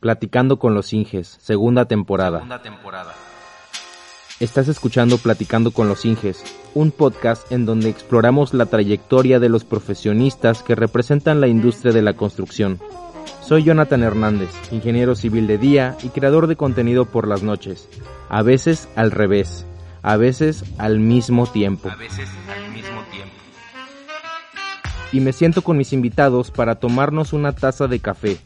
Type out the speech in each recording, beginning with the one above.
Platicando con los Inges, segunda temporada. Estás escuchando Platicando con los Inges, un podcast en donde exploramos la trayectoria de los profesionistas que representan la industria de la construcción. Soy Jonathan Hernández, ingeniero civil de día y creador de contenido por las noches, a veces al revés, a veces al mismo tiempo. A veces al mismo tiempo. Y me siento con mis invitados para tomarnos una taza de café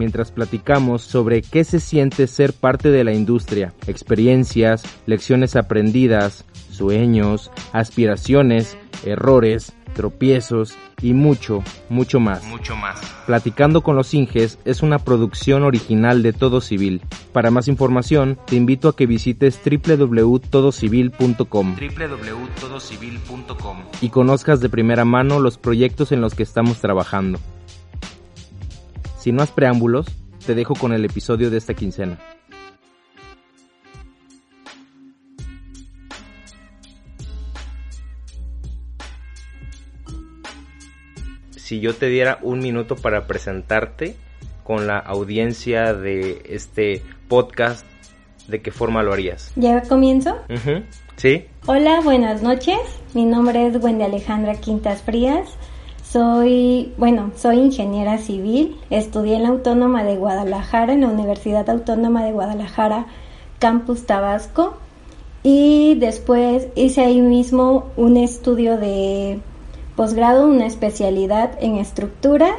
mientras platicamos sobre qué se siente ser parte de la industria, experiencias, lecciones aprendidas, sueños, aspiraciones, errores, tropiezos y mucho, mucho más. Mucho más. Platicando con los Inges es una producción original de Todo Civil. Para más información, te invito a que visites www.todocivil.com www.todocivil.com y conozcas de primera mano los proyectos en los que estamos trabajando. Sin más preámbulos, te dejo con el episodio de esta quincena. Si yo te diera un minuto para presentarte con la audiencia de este podcast, ¿de qué forma lo harías? ¿Ya comienzo? ¿Sí? Hola, buenas noches. Mi nombre es Wendy Alejandra Quintas Frías. Soy, bueno, soy ingeniera civil. Estudié en la Autónoma de Guadalajara, en la Universidad Autónoma de Guadalajara, Campus Tabasco. Y después hice ahí mismo un estudio de posgrado, una especialidad en estructuras.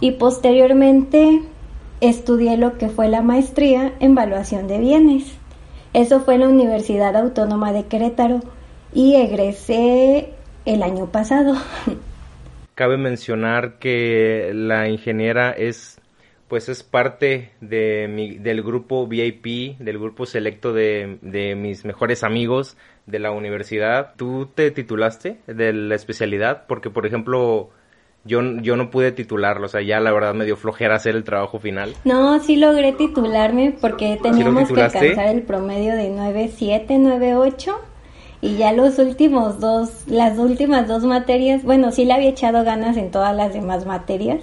Y posteriormente estudié lo que fue la maestría en evaluación de bienes. Eso fue en la Universidad Autónoma de Querétaro y egresé el año pasado. Cabe mencionar que la ingeniera es pues es parte de mi, del grupo VIP, del grupo selecto de, de mis mejores amigos de la universidad. ¿Tú te titulaste de la especialidad? Porque, por ejemplo, yo, yo no pude titularlo, o sea, ya la verdad me dio flojera hacer el trabajo final. No, sí logré titularme porque teníamos que alcanzar el promedio de 9.7, 9.8 y ya los últimos dos, las últimas dos materias, bueno, sí le había echado ganas en todas las demás materias,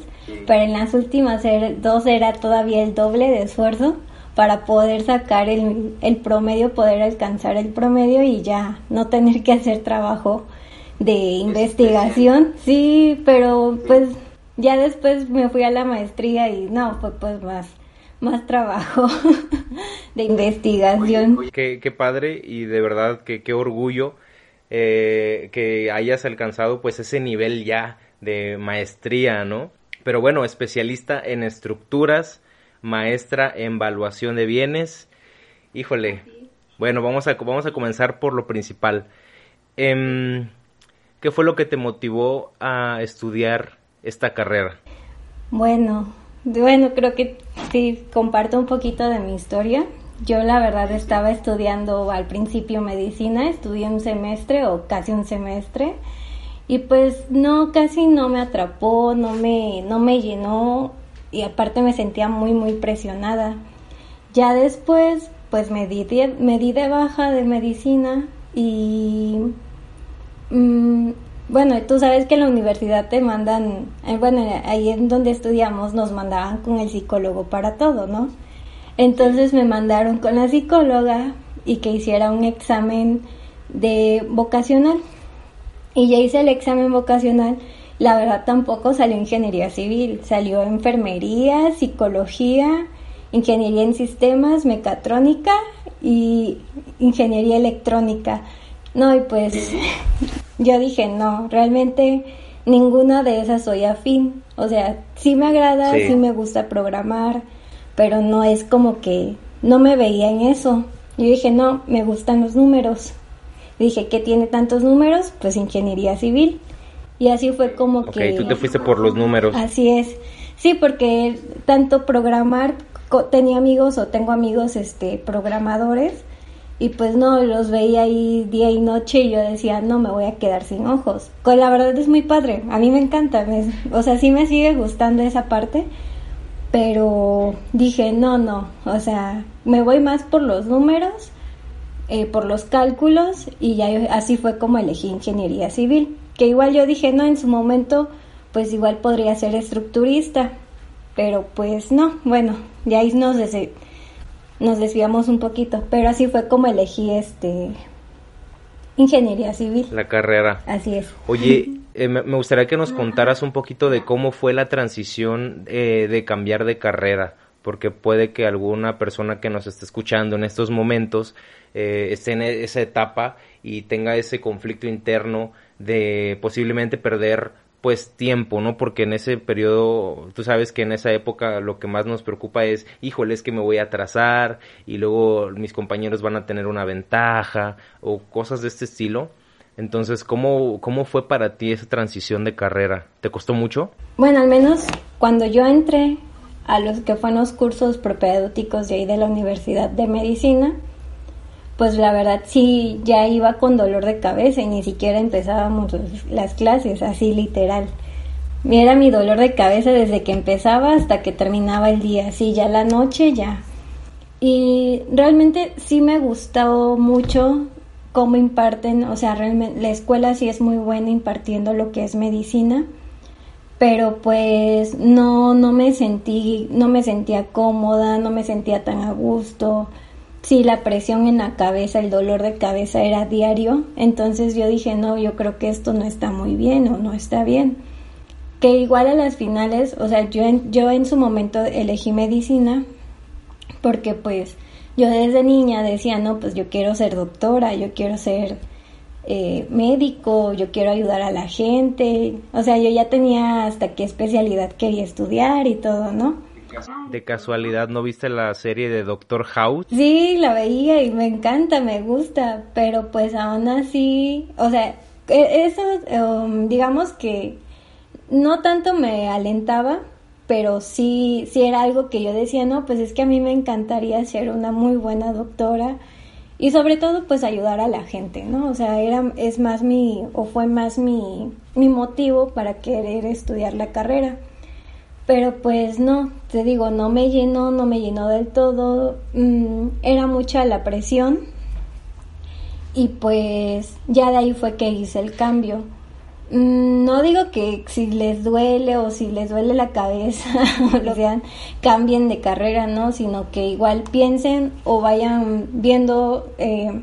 pero en las últimas er- dos era todavía el doble de esfuerzo para poder sacar el, el promedio, poder alcanzar el promedio y ya no tener que hacer trabajo de investigación. Sí, pero pues ya después me fui a la maestría y no, fue pues más, más trabajo de investigación. Qué, qué padre y de verdad que qué orgullo eh, que hayas alcanzado pues ese nivel ya de maestría, ¿no? Pero bueno, especialista en estructuras, maestra en evaluación de bienes. Híjole, bueno, vamos a, vamos a comenzar por lo principal. Em, ¿Qué fue lo que te motivó a estudiar esta carrera? Bueno, bueno, creo que sí comparto un poquito de mi historia. Yo la verdad estaba estudiando al principio medicina, estudié un semestre o casi un semestre y pues no, casi no me atrapó, no me, no me llenó y aparte me sentía muy, muy presionada. Ya después pues me di me di de baja de medicina y Mm, bueno, tú sabes que en la universidad te mandan, eh, bueno, ahí en donde estudiamos nos mandaban con el psicólogo para todo, ¿no? Entonces me mandaron con la psicóloga y que hiciera un examen de vocacional. Y ya hice el examen vocacional. La verdad tampoco salió ingeniería civil, salió enfermería, psicología, ingeniería en sistemas, mecatrónica y ingeniería electrónica. No, y pues yo dije, no, realmente ninguna de esas soy afín. O sea, sí me agrada, Sí. sí, me gusta programar, pero no es como que no me veía en eso. Yo dije, no, me gustan los números. Dije, ¿qué tiene tantos números? Pues ingeniería civil. Y así fue como Ok, que... tú te fuiste por los números. Así es. Sí, porque tanto programar, co- tenía amigos o tengo amigos este programadores y pues no, los veía ahí día y noche y yo decía, no, me voy a quedar sin ojos. Con la verdad es muy padre, a mí me encanta, me- o sea, sí me sigue gustando esa parte, pero dije, no, no, o sea, me voy más por los números, eh, por los cálculos y ya así fue como elegí ingeniería civil, que igual yo dije, no, en su momento pues igual podría ser estructurista, pero pues no, bueno, de ahí nos, nos desviamos un poquito, pero así fue como elegí este ingeniería civil. La carrera. Así es. Oye, eh, me, gustaría que nos contaras un poquito de cómo fue la transición eh, de cambiar de carrera, porque puede que alguna persona que nos esté escuchando en estos momentos eh, esté en esa etapa y tenga ese conflicto interno de posiblemente perder pues tiempo, ¿no? Porque en ese periodo, tú sabes que en esa época lo que más nos preocupa es, híjole, es que me voy a atrasar y luego mis compañeros van a tener una ventaja o cosas de este estilo. Entonces, ¿cómo, cómo fue para ti esa transición de carrera? ¿Te costó mucho? Bueno, al menos cuando yo entré a los que fueron los cursos propedéuticos de ahí de la Universidad de Medicina, pues la verdad sí ya iba con dolor de cabeza y ni siquiera empezábamos las clases, así literal. Era mi dolor de cabeza desde que empezaba hasta que terminaba el día, así ya la noche ya. Y realmente sí me gustó mucho cómo imparten, o sea, realmente la escuela sí es muy buena impartiendo lo que es medicina, pero pues no no me sentí no me sentía cómoda, no me sentía tan a gusto sí, la presión en la cabeza, el dolor de cabeza era diario, entonces yo dije, no, yo creo que esto no está muy bien o no está bien. Que igual a las finales, o sea, yo en, yo en su momento elegí medicina porque pues yo desde niña decía, no, pues yo quiero ser doctora, yo quiero ser eh, médico, yo quiero ayudar a la gente, o sea, yo ya tenía hasta qué especialidad quería estudiar y todo, ¿no? ¿De casualidad no viste la serie de Doctor House? Sí, la veía y me encanta, me gusta, pero pues aún así, o sea, e, eso, um, digamos que no tanto me alentaba, pero sí, sí era algo que yo decía, no, pues es que a mí me encantaría ser una muy buena doctora y sobre todo pues ayudar a la gente, ¿no? O sea, era, es más mi, o fue más mi, mi motivo para querer estudiar la carrera. Pero pues no, te digo, no me llenó, no me llenó del todo, mm, era mucha la presión y pues ya de ahí fue que hice el cambio. Mm, no digo que si les duele o si les duele la cabeza o lo sean, cambien de carrera, ¿no? Sino que igual piensen o vayan viendo eh,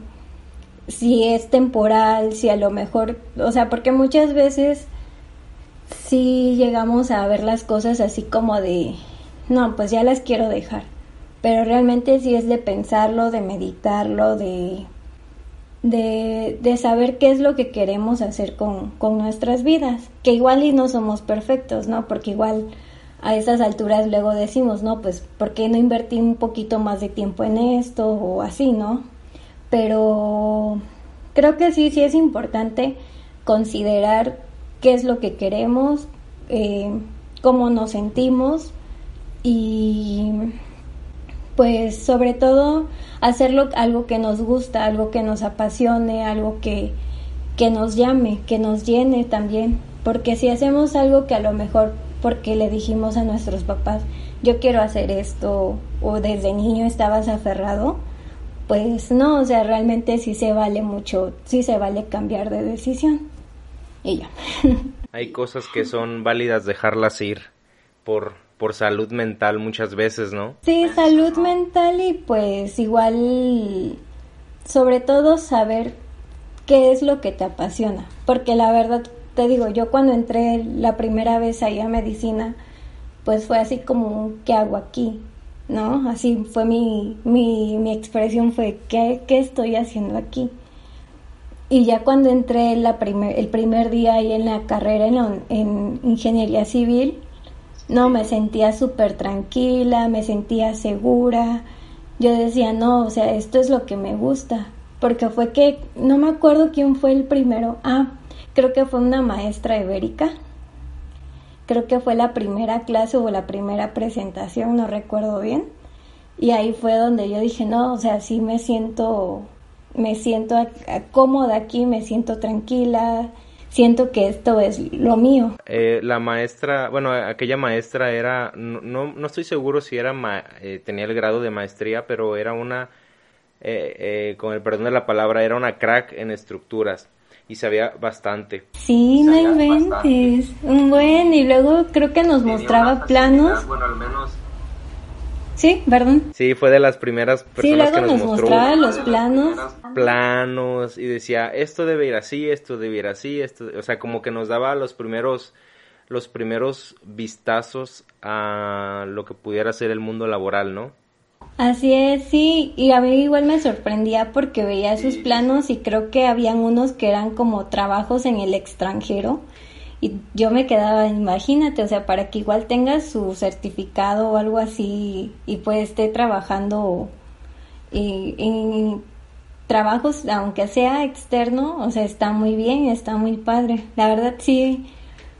si es temporal, si a lo mejor, o sea, porque muchas veces sí llegamos a ver las cosas así como de, no, pues ya las quiero dejar. Pero realmente sí es de pensarlo, de meditarlo, de, de, de saber qué es lo que queremos hacer con, con nuestras vidas. Que igual y no somos perfectos, ¿no? Porque igual a esas alturas luego decimos, no, pues, ¿por qué no invertí un poquito más de tiempo en esto o así, ¿no? Pero creo que sí, sí es importante considerar qué es lo que queremos, eh, cómo nos sentimos y pues sobre todo hacerlo algo que nos gusta, algo que nos apasione, algo que, que nos llame, que nos llene también, porque si hacemos algo que a lo mejor porque le dijimos a nuestros papás, yo quiero hacer esto o desde niño estabas aferrado, pues no, o sea, realmente sí se vale mucho, sí se vale cambiar de decisión y ya. Hay cosas que son válidas dejarlas ir por, por salud mental muchas veces, ¿no? Sí, salud mental y pues igual, sobre todo saber qué es lo que te apasiona. Porque la verdad, te digo, yo cuando entré la primera vez ahí a medicina, pues fue así como, ¿qué hago aquí? ¿No? Así fue mi, mi, mi expresión, fue, ¿qué, ¿qué estoy haciendo aquí? Y ya cuando entré primer, el primer día ahí en la carrera en, ingeniería civil, no, me sentía súper tranquila, me sentía segura. Yo decía, no, o sea, esto es lo que me gusta. Porque fue que, no me acuerdo quién fue el primero. Ah, creo que fue una maestra ibérica. Creo que fue la primera clase o la primera presentación, no recuerdo bien. Y ahí fue donde yo dije, no, o sea, sí me siento me siento cómoda aquí, me siento tranquila, siento que esto es lo mío. Eh, la maestra, bueno, aquella maestra era, no, no estoy seguro si era, eh, tenía el grado de maestría, pero era una, eh, con el perdón de la palabra, era una crack en estructuras y sabía bastante. Sí, no inventes, un buen, y luego creo que nos mostraba planos. Bueno, al menos Sí, perdón. Sí, fue de las primeras personas sí, luego que nos, nos mostró mostraba los planos. planos y decía, esto debe ir así, esto debe ir así, esto, o sea, como que nos daba los primeros los primeros vistazos a lo que pudiera ser el mundo laboral, ¿no? Así es, sí, y a mí igual me sorprendía porque veía sus planos y creo que habían unos que eran como trabajos en el extranjero y yo me quedaba, imagínate, o sea, para que igual tengas su certificado o algo así y pues esté trabajando y, en trabajos, aunque sea externo, o sea, está muy bien, está muy padre. La verdad sí,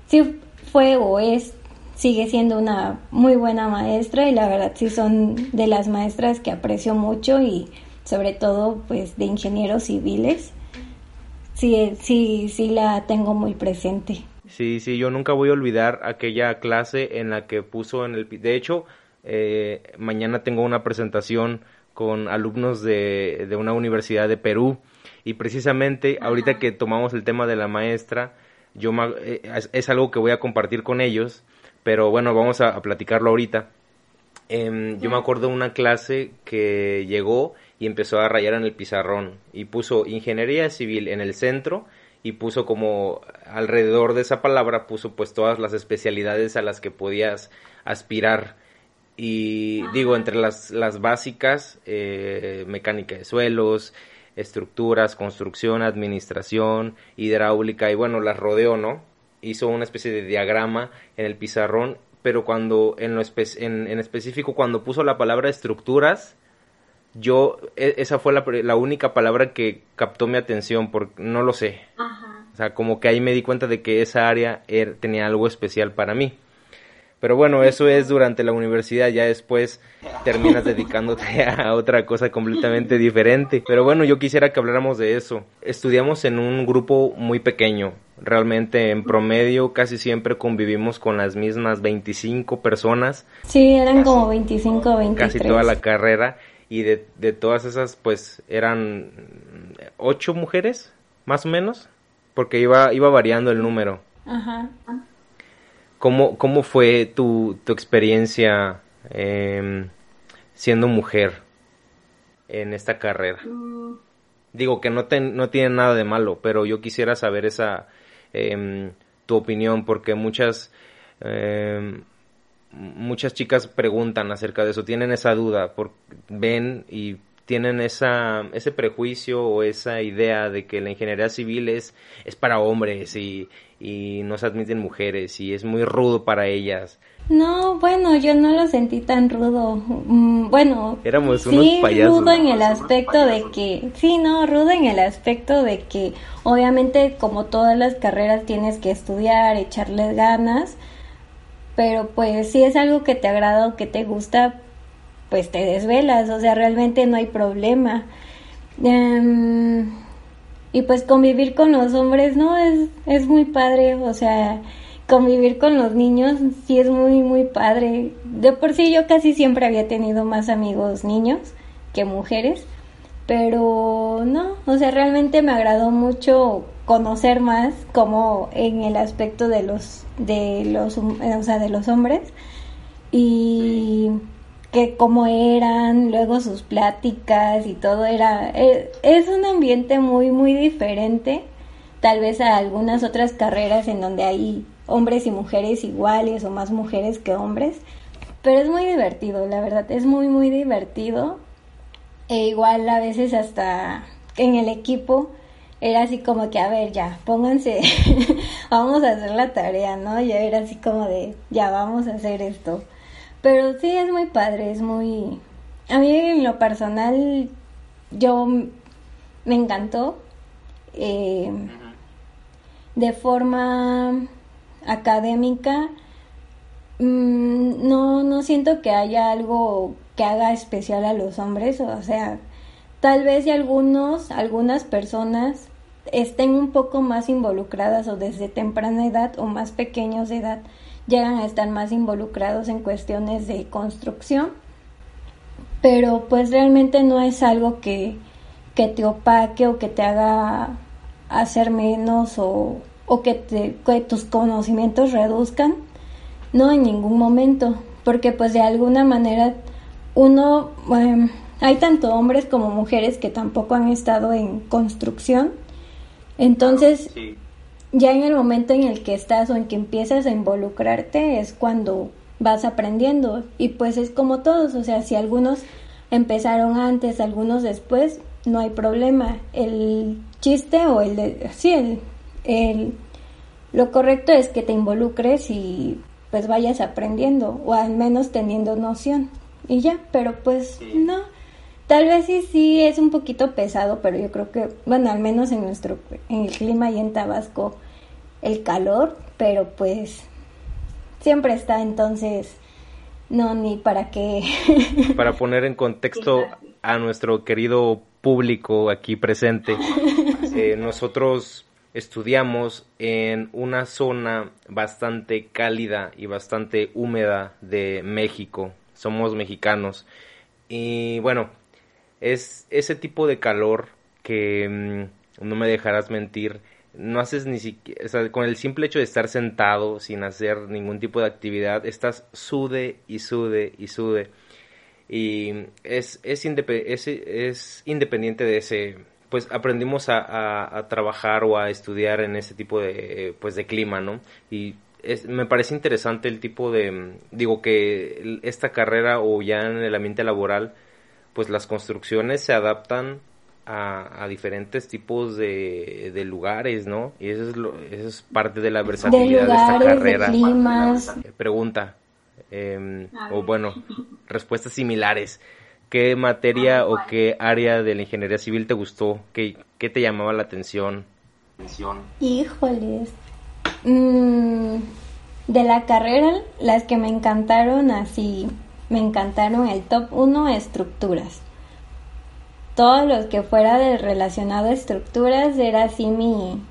sí fue o es sigue siendo una muy buena maestra y la verdad sí son de las maestras que aprecio mucho y sobre todo pues de ingenieros civiles. Sí, sí, sí la tengo muy presente. Sí, sí, yo nunca voy a olvidar aquella clase en la que puso en el... De hecho, eh, mañana tengo una presentación con alumnos de, de una universidad de Perú. Y precisamente ahorita que tomamos el tema de la maestra, yo eh, es algo que voy a compartir con ellos pero bueno, vamos a, platicarlo ahorita. Em, yo me acuerdo de una clase que llegó y empezó a rayar en el pizarrón y puso ingeniería civil en el centro y puso como alrededor de esa palabra puso pues todas las especialidades a las que podías aspirar y digo entre las, las básicas eh, mecánica de suelos estructuras construcción administración hidráulica y bueno las rodeó no hizo una especie de diagrama en el pizarrón, pero cuando en, lo en, específico cuando puso la palabra estructuras, yo e, esa fue la, la, única palabra que captó mi atención, porque no lo sé. O sea, como que ahí me di cuenta de que esa área er, tenía algo especial para mí. Pero bueno, eso es durante la universidad, ya después terminas dedicándote a otra cosa completamente diferente. Pero bueno, yo quisiera que habláramos de eso. Estudiamos en un grupo muy pequeño, realmente en promedio casi siempre convivimos con las mismas 25 personas. Sí, eran como 25 23. Casi toda la carrera y de, de todas esas pues eran ocho mujeres, más o menos, porque iba, iba variando el número. Ajá. ¿Cómo, cómo fue tu, tu experiencia em, siendo mujer en esta carrera? Mm. Digo que no, no tiene nada de malo, pero yo quisiera saber esa em, tu opinión porque muchas em, muchas chicas preguntan acerca de eso, tienen esa duda, por, ven y tienen esa, ese prejuicio o esa idea de que la ingeniería civil es, es para hombres y, y no se admiten mujeres y es muy rudo para ellas. No, bueno, yo no lo sentí tan rudo. Mm, bueno, éramos unos sí, rudo en el aspecto de que, sí, no, rudo en el aspecto de que obviamente como todas las carreras tienes que estudiar, echarle ganas, pero pues si es algo que te agrada o que te gusta, pues te desvelas, o sea, realmente no hay problema. Em, y pues convivir con los hombres, ¿no? Es, es muy padre, o sea, convivir con los niños sí es muy, muy padre. De por sí yo casi siempre había tenido más amigos niños que mujeres, pero no, o sea, realmente me agradó mucho conocer más como en el aspecto de los, de los, o sea, de los hombres y que cómo eran, luego sus pláticas y todo era, eh, es, un ambiente muy, muy diferente, tal vez a algunas otras carreras en donde hay hombres y mujeres iguales o más mujeres que hombres, pero es muy divertido, la verdad, es muy, muy divertido. E igual a veces hasta en el equipo era así como que, a ver, ya, pónganse, vamos a hacer la tarea, ¿no? Ya era así como de, ya, vamos a hacer esto. Pero sí es muy padre, es muy... A mí en lo personal, yo me encantó. Eh, de forma académica, mm, no, no siento que haya algo que haga especial a los hombres, o sea, tal vez y algunos, algunas personas estén un poco más involucradas o desde temprana edad o más pequeños de edad llegan a estar más involucrados en cuestiones de construcción, pero pues realmente no es algo que, que te opaque o que te haga hacer menos o, o que, te, que tus conocimientos reduzcan, no en ningún momento, porque pues de alguna manera uno, em, hay tanto hombres como mujeres que tampoco han estado en construcción. Entonces, ya en el momento en el que estás o en que empiezas a involucrarte es cuando vas aprendiendo. Y pues es como todos, o sea, si algunos empezaron antes, algunos después, no hay problema. El chiste o el de, sí, el, el, lo correcto es que te involucres y pues vayas aprendiendo o al menos teniendo noción y ya, pero pues no, tal vez sí, sí es un poquito pesado, pero yo creo que, bueno, al menos en nuestro, en el clima y en Tabasco, el calor, pero pues siempre está, entonces, no, ni para qué. Para poner en contexto a nuestro querido público aquí presente, eh, nosotros estudiamos en una zona bastante cálida y bastante húmeda de México. Somos mexicanos. Y bueno, es ese tipo de calor que mm, no me dejarás mentir. No haces ni siquiera, o sea, con el simple hecho de estar sentado sin hacer ningún tipo de actividad, estás sude y sude y sude. Y es, es, es independiente de ese, pues aprendimos a, trabajar o a estudiar en ese tipo de, pues de clima, ¿no? Y me parece interesante el tipo de, digo que esta carrera o ya en el ambiente laboral, pues las construcciones se adaptan a, diferentes tipos de, lugares, ¿no? Y eso es, lo, eso es parte de la versatilidad de, esta carrera. De climas. Pregunta, em, o bueno, respuestas similares. ¿Qué materia o qué área de la ingeniería civil te gustó? ¿Qué, qué te llamaba la atención? Híjoles. Mm, de la carrera, las que me encantaron así, me encantaron el top 1, estructuras. Todo lo que fuera de relacionado a estructuras era así mi...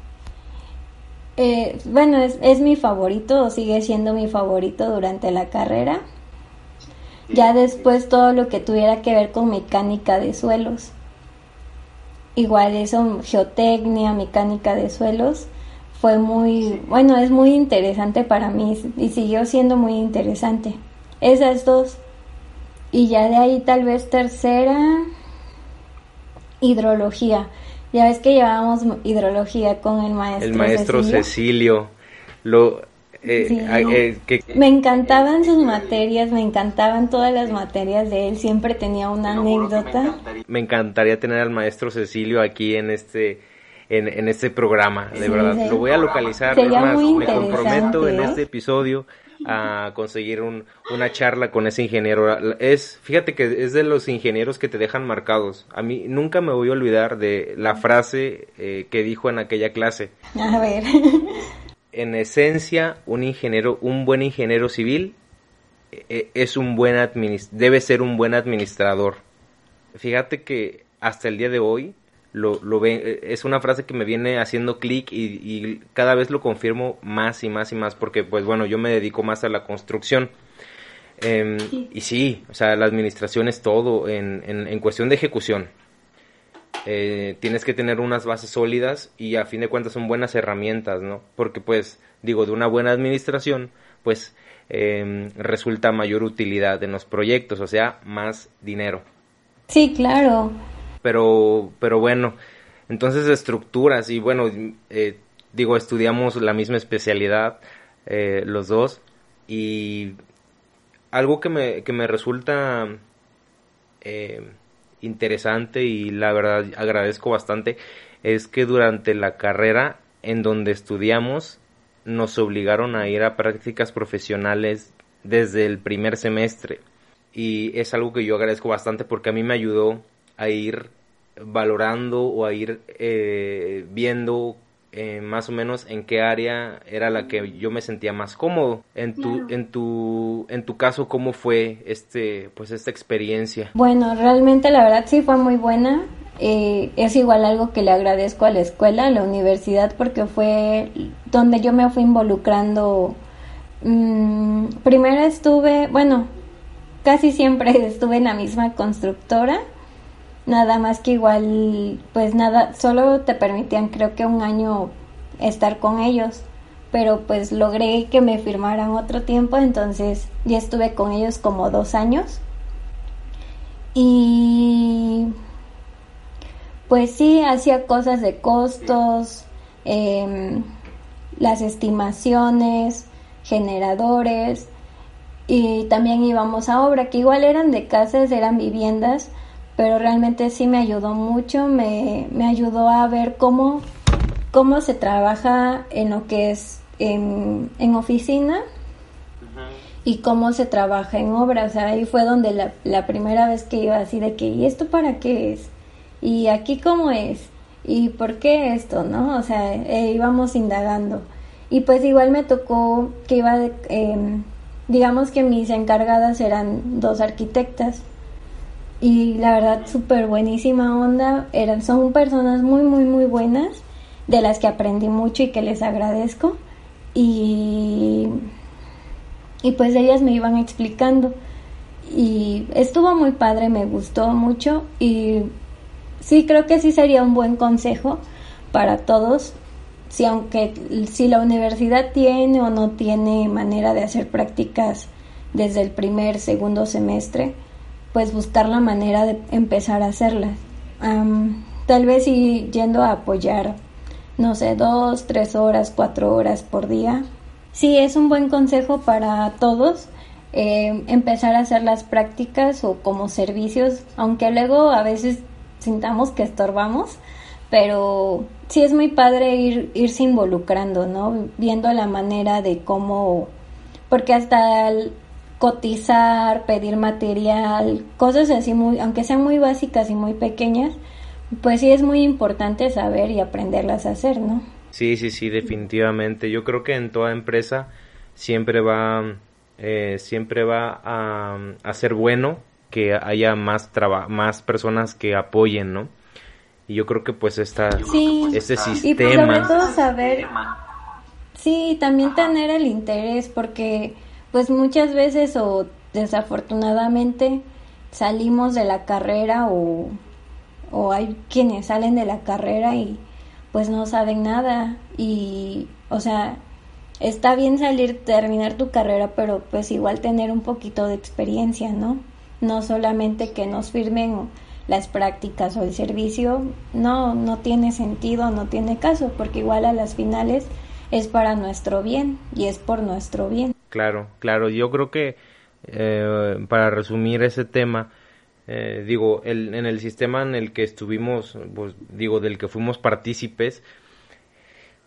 Eh, bueno, es, es mi favorito o sigue siendo mi favorito durante la carrera ya después todo lo que tuviera que ver con mecánica de suelos. Igual eso, geotecnia, mecánica de suelos, fue muy, bueno, es muy interesante para mí y siguió siendo muy interesante. Esas dos. Y ya de ahí tal vez tercera, hidrología. Ya ves que llevábamos hidrología con el maestro. El maestro Cecilio. Cecilio. Lo, eh, eh, me encantaban sus materias, me encantaban todas las materias de él, siempre tenía una anécdota. Me encantaría tener al maestro Cecilio aquí en este en, este programa, de verdad. Lo voy a localizar, me comprometo en este episodio a conseguir una charla con ese ingeniero. Es, fíjate que es de los ingenieros que te dejan marcados. A mí nunca me voy a olvidar de la frase eh, que dijo en aquella clase. A ver. en esencia, un ingeniero, un buen ingeniero civil eh, es un buen debe ser un buen administrador. Fíjate que hasta el día de hoy lo, lo ve, eh, es una frase que me viene haciendo clic y, cada vez lo confirmo más y más y más porque pues bueno, yo me dedico más a la construcción. Em, y sí, o sea, la administración es todo en, en, en cuestión de ejecución. Eh, tienes que tener unas bases sólidas y a fin de cuentas son buenas herramientas, ¿no? Porque pues, digo, de una buena administración, pues em, resulta mayor utilidad en los proyectos, o sea, más dinero. Sí, claro. Pero, pero bueno, entonces estructuras y bueno, eh, digo, estudiamos la misma especialidad eh, los dos y algo que me, que me resulta interesante y la verdad agradezco bastante es que durante la carrera en donde estudiamos nos obligaron a ir a prácticas profesionales desde el primer semestre y es algo que yo agradezco bastante porque a mí me ayudó a ir valorando o a ir eh, viendo eh, más o menos en qué área era la que yo me sentía más cómodo. En tu, en tu, en tu caso, ¿cómo fue este, pues esta experiencia? Bueno, realmente la verdad sí fue muy buena. Eh, es igual algo que le agradezco a la escuela, a la universidad, porque fue donde yo me fui involucrando. Mm, primero estuve, bueno, casi siempre estuve en la misma constructora Nada más que igual, pues nada, solo te permitían creo que un año estar con ellos, pero pues logré que me firmaran otro tiempo, entonces ya estuve con ellos como dos años. Y pues sí, hacía cosas de costos, em, las estimaciones, generadores y también íbamos a obra, que igual eran de casas, eran viviendas, pero realmente sí me ayudó mucho, me, me ayudó a ver cómo, cómo se trabaja en lo que es en, en oficina y cómo se trabaja en obra. O sea, ahí fue donde la, la primera vez que iba así de que, ¿y esto para qué es? ¿Y aquí cómo es? ¿Y por qué esto? ¿No? O sea, eh, íbamos indagando. Y pues igual me tocó que iba, de, em, digamos que mis encargadas eran dos arquitectas. Y la verdad, súper buenísima onda. Eran, son personas muy, muy, muy buenas, de las que aprendí mucho y que les agradezco. Y y pues ellas me iban explicando y estuvo muy padre, me gustó mucho y sí creo que sí sería un buen consejo para todos si aunque si la universidad tiene o no tiene manera de hacer prácticas desde el primer segundo semestre pues buscar la manera de empezar a hacerlas tal vez y yendo a apoyar no sé dos tres horas cuatro horas por día Sí, es un buen consejo para todos eh, empezar a hacer las prácticas o como servicios, aunque luego a veces sintamos que estorbamos, pero sí es muy padre ir, irse involucrando, ¿no? Viendo la manera de cómo, porque hasta cotizar, pedir material, cosas así muy, aunque sean muy básicas y muy pequeñas, pues sí es muy importante saber y aprenderlas a hacer, ¿no? Sí, sí, sí, definitivamente. Yo creo que en toda empresa siempre va, eh, siempre va a, ser bueno que haya más traba más personas que apoyen, ¿no? Y yo creo que pues esta, sí. este sistema... Y pues sobre todo saber... Sí, también tener el interés, porque pues muchas veces o desafortunadamente salimos de la carrera o, o hay quienes salen de la carrera y pues no saben nada y, o sea, está bien salir, terminar tu carrera, pero pues igual tener un poquito de experiencia, ¿no? No solamente que nos firmen las prácticas o el servicio, no, no tiene sentido, no tiene caso, porque igual a las finales es para nuestro bien y es por nuestro bien. Claro, claro, yo creo que eh, para resumir ese tema, eh, digo, el, en el sistema en el que estuvimos, pues, digo, del que fuimos partícipes,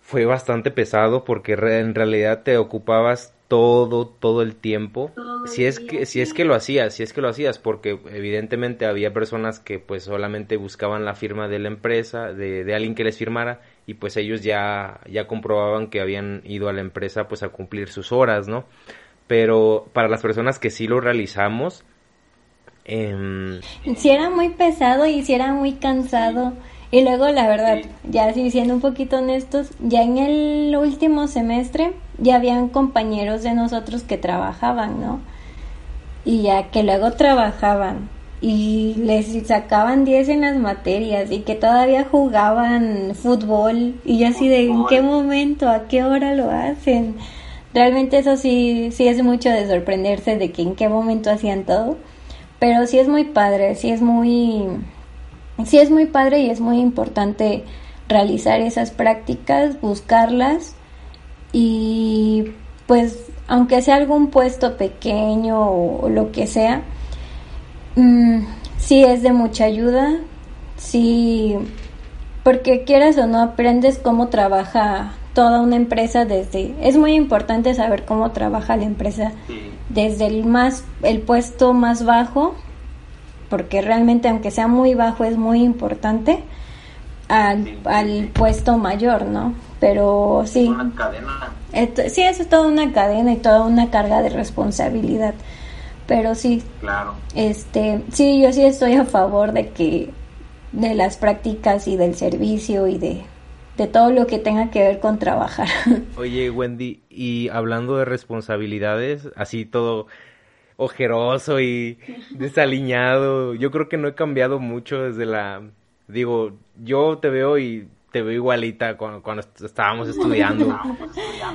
fue bastante pesado porque en realidad te ocupabas todo, todo el tiempo. si es que, si es que lo hacías, si es que lo hacías, porque evidentemente había personas que pues solamente buscaban la firma de la empresa, de, de alguien que les firmara, y pues ellos ya, ya comprobaban que habían ido a la empresa pues a cumplir sus horas, ¿no? Pero para las personas que sí lo realizamos, eh, si era muy pesado y si era muy cansado. Y luego, la verdad, ya si siendo un poquito honestos, ya en el último semestre ya habían compañeros de nosotros que trabajaban, ¿no? Y ya que luego trabajaban y les sacaban 10 en las materias y que todavía jugaban fútbol. Y yo así de en qué momento, a qué hora lo hacen. Realmente eso sí, sí es mucho de sorprenderse de que en qué momento hacían todo. Pero sí es muy padre, sí es muy, sí es muy padre y es muy importante realizar esas prácticas, buscarlas y pues aunque sea algún puesto pequeño o, lo que sea, mm, sí es de mucha ayuda, sí, porque quieras o no aprendes cómo trabaja toda una empresa desde es muy importante saber cómo trabaja la empresa desde el más el puesto más bajo porque realmente aunque sea muy bajo es muy importante al, al puesto mayor no pero sí. Una cadena. sí es toda una cadena y toda una carga de responsabilidad pero sí claro este sí yo sí estoy a favor de que de las prácticas y del servicio y de de todo lo que tenga que ver con trabajar. Oye, Wendy, y hablando de responsabilidades, así todo ojeroso y desaliñado, yo creo que no he cambiado mucho desde la... Digo, yo te veo y te veo igualita cuando, cuando estábamos estudiando.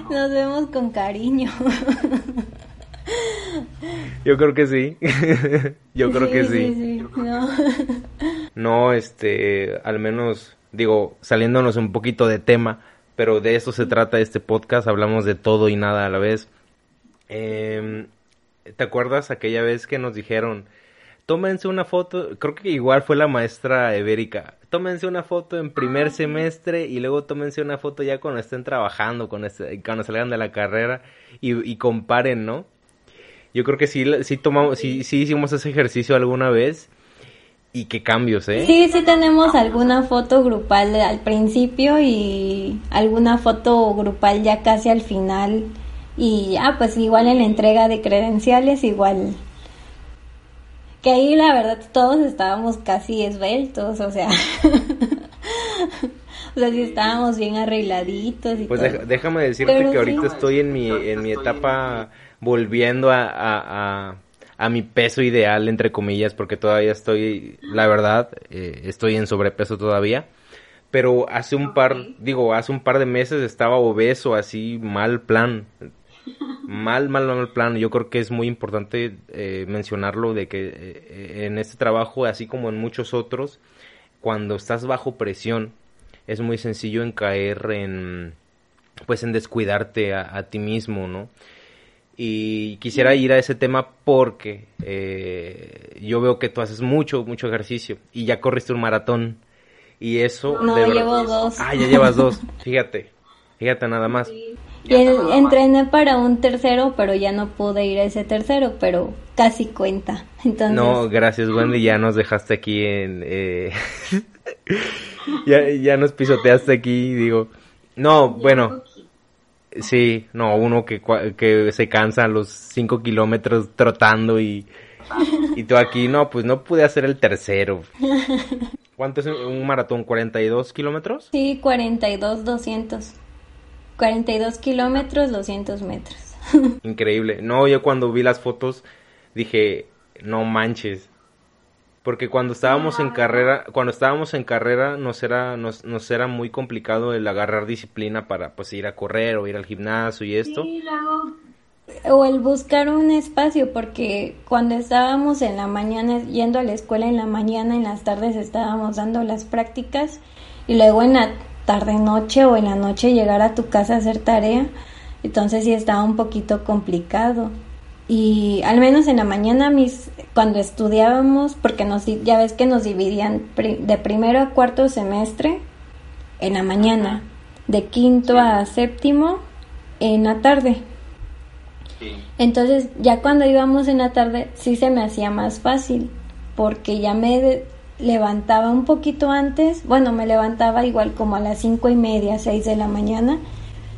Nos vemos con cariño. Yo creo que sí. Yo creo que sí. sí, sí. no, este, al menos, digo, saliéndonos un poquito de tema, pero de eso se trata este podcast, hablamos de todo y nada a la vez. Em, ¿Te acuerdas aquella vez que nos dijeron, tómense una foto, creo que igual fue la maestra Ibérica, tómense una foto en primer Ah, sí. semestre y luego tómense una foto ya cuando estén trabajando, cuando, est- cuando salgan de la carrera y, y comparen, ¿no? Yo creo que sí, sí tomamos, sí, sí hicimos ese ejercicio alguna vez y qué cambios, ¿eh? Sí, sí tenemos alguna foto grupal al principio y alguna foto grupal ya casi al final. Y ya, pues igual en la entrega de credenciales, igual. Que ahí la verdad todos estábamos casi esbeltos, o sea. o sea, sí estábamos bien arregladitos y Pues todo. déjame decirte Pero que ahorita estoy en mi, en mi etapa volviendo a, a, a, a mi peso ideal, entre comillas, porque todavía estoy, la verdad, eh, estoy en sobrepeso todavía. Pero hace un par, digo, hace un par de meses estaba obeso, así, mal plan. Mal, mal, mal plan. Yo creo que es muy importante eh, mencionarlo de que eh, en este trabajo, así como en muchos otros, cuando estás bajo presión, es muy sencillo en caer en, pues, en descuidarte a, a ti mismo, ¿no? Y quisiera ir a ese tema porque eh, yo veo que tú haces mucho, mucho ejercicio y ya corriste un maratón. Y eso... No, de verdad- llevo dos. Ah, ya llevas dos. Fíjate. Fíjate nada más. Sí, Y el- entrené para un tercero, pero ya no pude ir a ese tercero, pero casi cuenta. Entonces, No, gracias Wendy, ya nos dejaste aquí en... eh, ya, ya nos pisoteaste aquí, digo... No, bueno, sí, no, uno que, que se cansa a los 5 kilómetros trotando y, y tú aquí, no, pues no pude hacer el tercero. ¿Cuánto es un- un maratón? ¿42 kilómetros? sí, 42, 200. 42 kilómetros, 200 metros. Increíble. No, yo cuando vi las fotos dije, no manches. Porque cuando estábamos en carrera, cuando estábamos en carrera nos era, nos, nos era muy complicado el agarrar disciplina para pues ir a correr o ir al gimnasio y esto. Sí, luego O el buscar un espacio, porque cuando estábamos en la mañana, yendo a la escuela en la mañana, en las tardes estábamos dando las prácticas y luego en la tarde noche o en la noche llegar a tu casa a hacer tarea, entonces sí estaba un poquito complicado. Y al menos en la mañana mis cuando estudiábamos, porque nos ya ves que nos dividían de primero a cuarto semestre en la mañana, de quinto a séptimo en la tarde. Sí. Entonces, ya cuando íbamos en la tarde, sí se me hacía más fácil, porque ya me levantaba un poquito antes, bueno, me levantaba igual como a las cinco y media, seis de la mañana,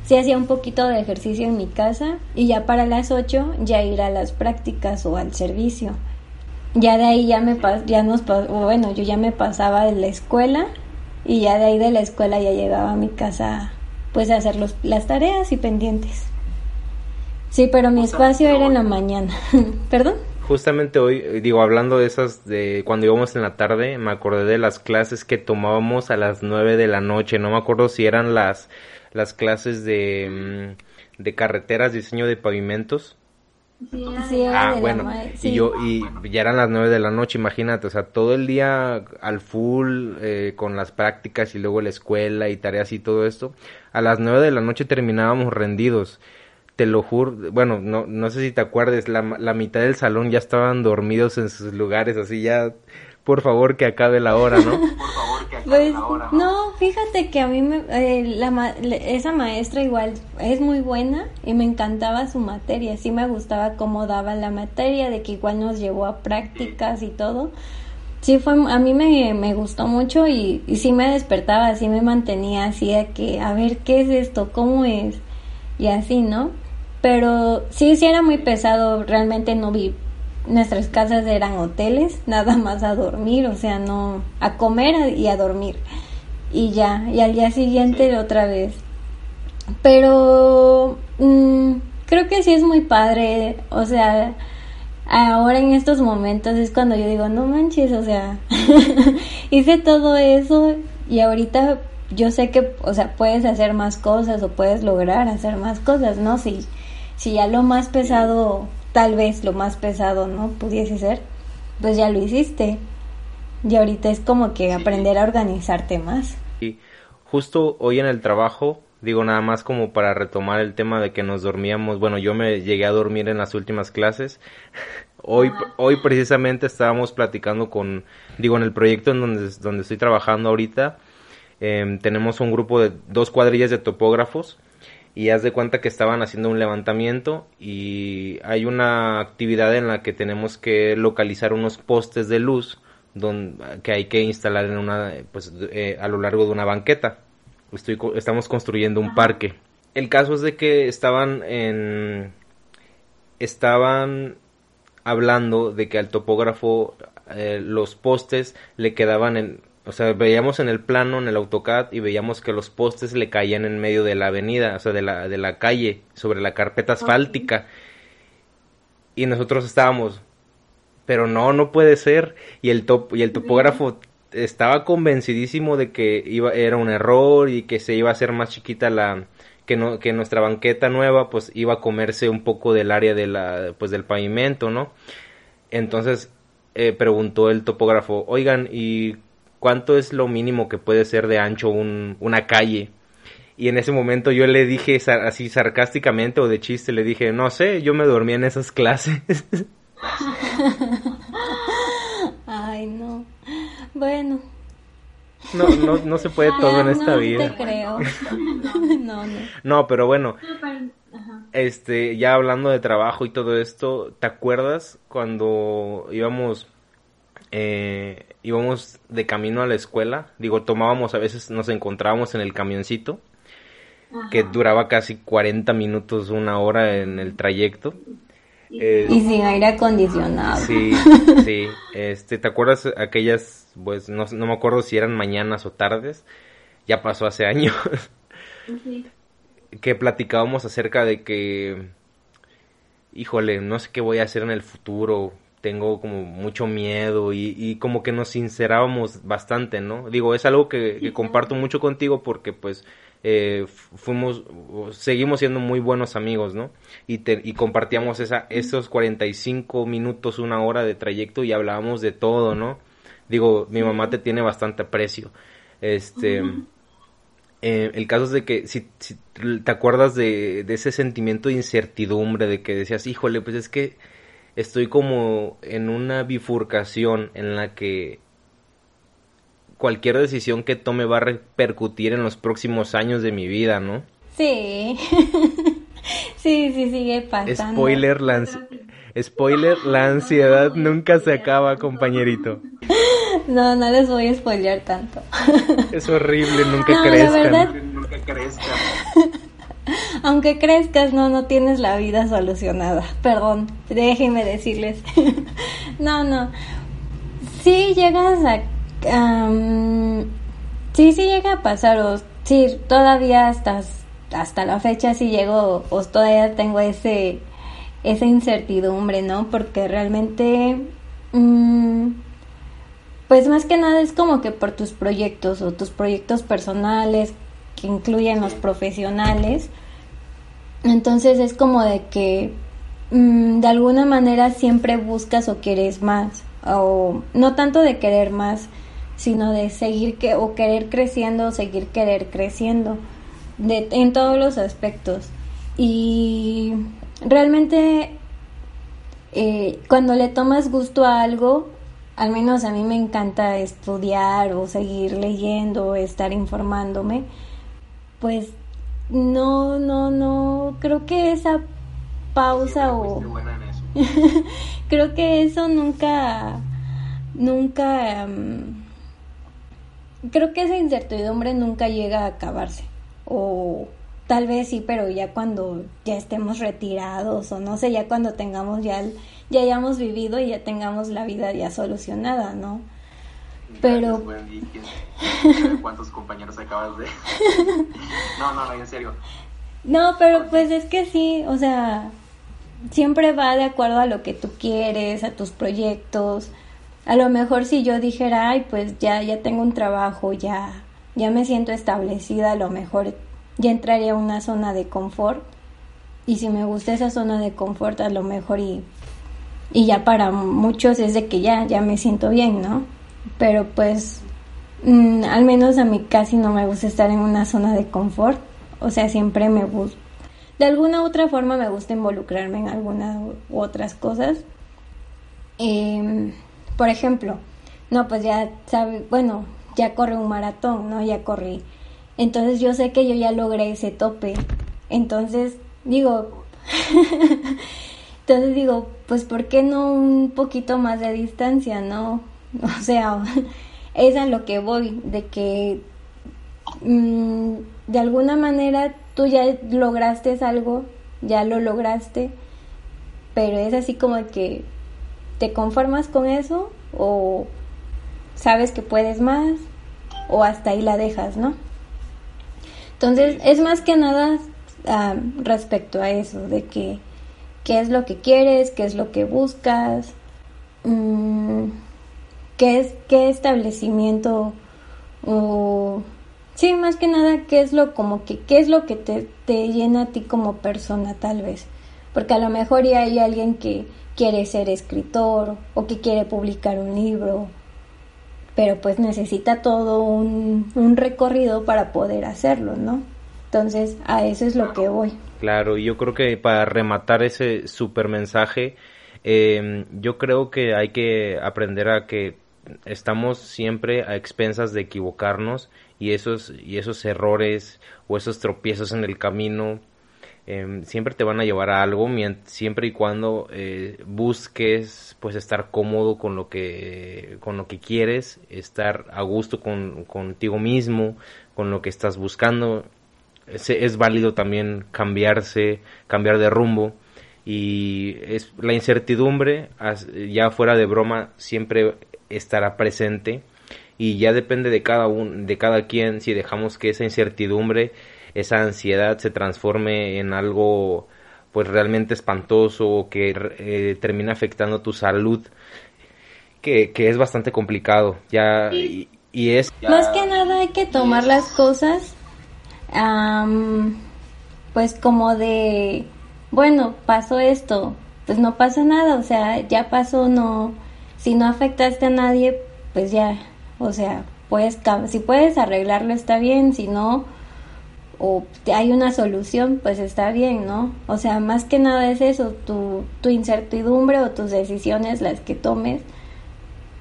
sí hacía un poquito de ejercicio en mi casa, y ya para las ocho ya ir a las prácticas o al servicio. Ya de ahí ya me pas- ya nos bueno, yo ya me pasaba de la escuela, y ya de ahí de la escuela ya llegaba a mi casa, pues a hacer los, las tareas y pendientes. Sí, pero mi espacio era en la mañana. ¿Perdón? Justamente hoy, eh, digo, hablando de esas, de cuando íbamos en la tarde, me acordé de las clases que tomábamos a las nueve de la noche. No me acuerdo si eran las, las clases de, mm, de carreteras, diseño de pavimentos. sí, Sí, Ah, de la bueno, y yo, y ya eran las nueve de la noche, imagínate, o sea, todo el día al full, eh, con las prácticas y luego la escuela y tareas y todo esto. A las nueve de la noche terminábamos rendidos. Te lo juro, bueno, no, no sé si te acuerdes, la, la mitad del salón ya estaban dormidos en sus lugares, así ya, por favor que acabe la hora, ¿no? Por favor, que acabe Pues la hora. no, fíjate que a mí me, eh, la, ma- esa maestra igual es muy buena y me encantaba su materia, sí me gustaba cómo daba la materia, de que igual nos llevó a prácticas y todo. Sí, fue, a mí me, me gustó mucho y, y sí me despertaba, sí me mantenía así de que, a ver, ¿qué es esto? ¿Cómo es? Y así, ¿no? Pero sí, sí era muy pesado, realmente no vi, nuestras casas eran hoteles, nada más a dormir, o sea, no, a comer y a dormir. Y ya, y al día siguiente otra vez. Pero mm, creo que sí es muy padre, o sea, ahora en estos momentos es cuando yo digo, no manches, o sea, hice todo eso y ahorita yo sé que, o sea, puedes hacer más cosas o puedes lograr hacer más cosas, ¿no? Si, si ya lo más pesado, tal vez lo más pesado, ¿no? Pudiese ser, pues ya lo hiciste. Y ahorita es como que aprender a organizarte más. Y justo hoy en el trabajo, digo nada más como para retomar el tema de que nos dormíamos, bueno, yo me llegué a dormir en las últimas clases. Hoy, hoy precisamente estábamos platicando con, digo, en el proyecto en donde, donde estoy trabajando ahorita, em, tenemos un grupo de dos cuadrillas de topógrafos y haz de cuenta que estaban haciendo un levantamiento y hay una actividad en la que tenemos que localizar unos postes de luz donde, que hay que instalar en una, pues, eh, a lo largo de una banqueta. Estoy, estamos construyendo un parque. El caso es de que estaban en, estaban hablando de que al topógrafo eh, los postes le quedaban en, o sea, veíamos en el plano, en el AutoCAD, y veíamos que los postes le caían en medio de la avenida, o sea, de la, de la calle, sobre la carpeta asfáltica. Y nosotros estábamos, pero no, no puede ser. Y el, top, y el topógrafo estaba convencidísimo de que iba, era un error y que se iba a hacer más chiquita la, que, no, que nuestra banqueta nueva pues iba a comerse un poco del área de la, pues del pavimento, ¿no? Entonces eh, preguntó el topógrafo, oigan, ¿y cuánto es lo mínimo que puede ser de ancho un, una calle? Y en ese momento yo le dije así sarcásticamente o de chiste, le dije, no sé, yo me dormía en esas clases. Ay, no. Bueno. No, no, no se puede todo en esta no vida. Te creo. no, no. No, pero bueno, este, ya hablando de trabajo y todo esto, ¿te acuerdas cuando íbamos, eh, íbamos de camino a la escuela? Digo, tomábamos, a veces nos encontrábamos en el camioncito, que duraba casi 40 minutos, una hora en el trayecto. Eh, Y sin aire acondicionado. Sí, sí. Este, ¿te acuerdas aquellas, pues, no, no me acuerdo si eran mañanas o tardes? Ya pasó hace años. Que platicábamos acerca de que, híjole, no sé qué voy a hacer en el futuro. Tengo como mucho miedo y, y como que nos sincerábamos bastante, ¿no? Digo, es algo que, que comparto mucho contigo porque pues eh, fuimos, seguimos siendo muy buenos amigos, ¿no? Y, te, y compartíamos esa, esos 45 minutos, una hora de trayecto y hablábamos de todo, ¿no? Digo, mi mamá te tiene bastante aprecio. Este, eh, el caso es de que si, si te acuerdas de, de ese sentimiento de incertidumbre, de que decías, híjole, pues es que estoy como en una bifurcación en la que cualquier decisión que tome va a repercutir en los próximos años de mi vida, ¿no? Sí. sí, sí, sigue pasando. Spoiler, la, ansi- spoiler, la ansiedad nunca se acaba, compañerito. No, no les voy a spoilear tanto. Es horrible, nunca No, la crezcan. verdad- Nunca crezca. Aunque crezcas, no, no tienes la vida solucionada. Perdón, déjenme decirles. no, no. Sí llegas a... sí, sí llega a pasar. O, sí, todavía hasta, hasta la fecha sí llego, o todavía tengo ese esa incertidumbre, ¿no? Porque realmente... mm, pues más que nada es como que por tus proyectos o tus proyectos personales que incluyen los profesionales. Entonces es como de que mm, de alguna manera siempre buscas o quieres más. O no tanto de querer más, sino de seguir que, o querer creciendo o seguir querer creciendo. De, en todos los aspectos. Y realmente eh, cuando le tomas gusto a algo, al menos a mí me encanta estudiar o seguir leyendo o estar informándome, pues no, no, no, creo que esa pausa o creo que eso nunca, nunca, mm, creo que esa incertidumbre nunca llega a acabarse. O tal vez sí, pero ya cuando ya estemos retirados o no sé, ya cuando tengamos ya, ya hayamos vivido y ya tengamos la vida ya solucionada, ¿no? Pero- Gracias, Wendy. ¿Quién- quién sabe ¿Cuántos compañeros acabas de.? no, no, no, en serio. No, pero pues es que sí, o sea, siempre va de acuerdo a lo que tú quieres, a tus proyectos. A lo mejor si yo dijera, ay, pues ya, ya tengo un trabajo, ya, ya me siento establecida, a lo mejor ya entraría a una zona de confort. Y si me gusta esa zona de confort, a lo mejor y, y ya para muchos es de que ya, ya me siento bien, ¿no? Pero pues mm, al menos a mí casi no me gusta estar en una zona de confort. O sea, siempre me gusta, de alguna u otra forma me gusta involucrarme en algunas u otras cosas. Em, por ejemplo, no, pues ya sabe, bueno, ya corre un maratón, ¿no? Ya corrí. Entonces yo sé que yo ya logré ese tope. Entonces digo, entonces digo, pues ¿por qué no un poquito más de distancia, no? O sea, es a lo que voy, de que mm, de alguna manera tú ya lograste algo, ya lo lograste, pero es así como que te conformas con eso o sabes que puedes más o hasta ahí la dejas, ¿no? Entonces es más que nada ah, respecto a eso, de que qué es lo que quieres, qué es lo que buscas, mm, qué es qué establecimiento o sí, más que nada qué es lo como que qué es lo que te, te llena a ti como persona tal vez, porque a lo mejor ya hay alguien que quiere ser escritor o que quiere publicar un libro pero pues necesita todo un, recorrido para poder hacerlo, ¿no? Entonces, a eso es lo que voy. Claro, y yo creo que para rematar ese super mensaje, em, yo creo que hay que aprender a que estamos siempre a expensas de equivocarnos y esos, y esos errores o esos tropiezos en el camino Em, siempre te van a llevar a algo siempre y cuando eh, busques pues estar cómodo con lo que con lo que quieres estar a gusto con, contigo mismo con lo que estás buscando. Es, es válido también cambiarse cambiar de rumbo y es la incertidumbre ya fuera de broma siempre estará presente y ya depende de cada un, de cada quien si dejamos que esa incertidumbre esa ansiedad se transforme en algo pues realmente espantoso o que eh, termina afectando tu salud que, es bastante complicado. Ya y, es más que nada hay que tomar las cosas pues como de bueno pasó esto pues no pasa nada o sea ya pasó no si no afectaste a nadie pues ya o sea puedes si puedes arreglarlo está bien si no o hay una solución, pues está bien, ¿no? O sea, más que nada es eso, tu, tu incertidumbre o tus decisiones, las que tomes,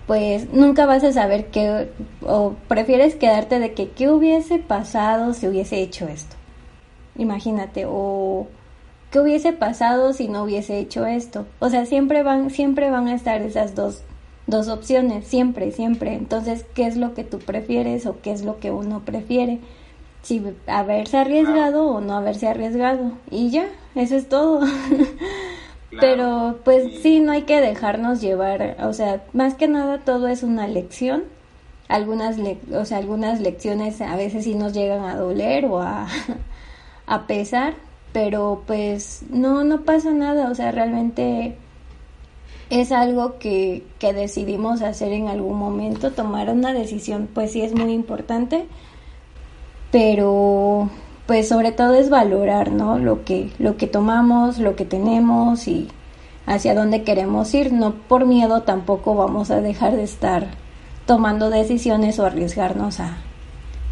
pues nunca vas a saber qué, o prefieres quedarte de que qué hubiese pasado si hubiese hecho esto. Imagínate, o qué hubiese pasado si no hubiese hecho esto. O sea, siempre van, siempre van a estar esas dos, dos opciones, siempre, siempre. Entonces, ¿qué es lo que tú prefieres o qué es lo que uno prefiere? si haberse arriesgado o no haberse arriesgado. Y ya, eso es todo. Pero pues sí. no hay que dejarnos llevar, o sea, más que nada todo es una lección. Algunas, o sea, algunas lecciones a veces sí nos llegan a doler o a, a pesar, pero pues no, no pasa nada, o sea, realmente es algo que, que decidimos hacer en algún momento, tomar una decisión pues sí es muy importante pero pues sobre todo es valorar, ¿no? Lo que, lo que tomamos, lo que tenemos y hacia dónde queremos ir. No por miedo tampoco vamos a dejar de estar tomando decisiones o arriesgarnos a,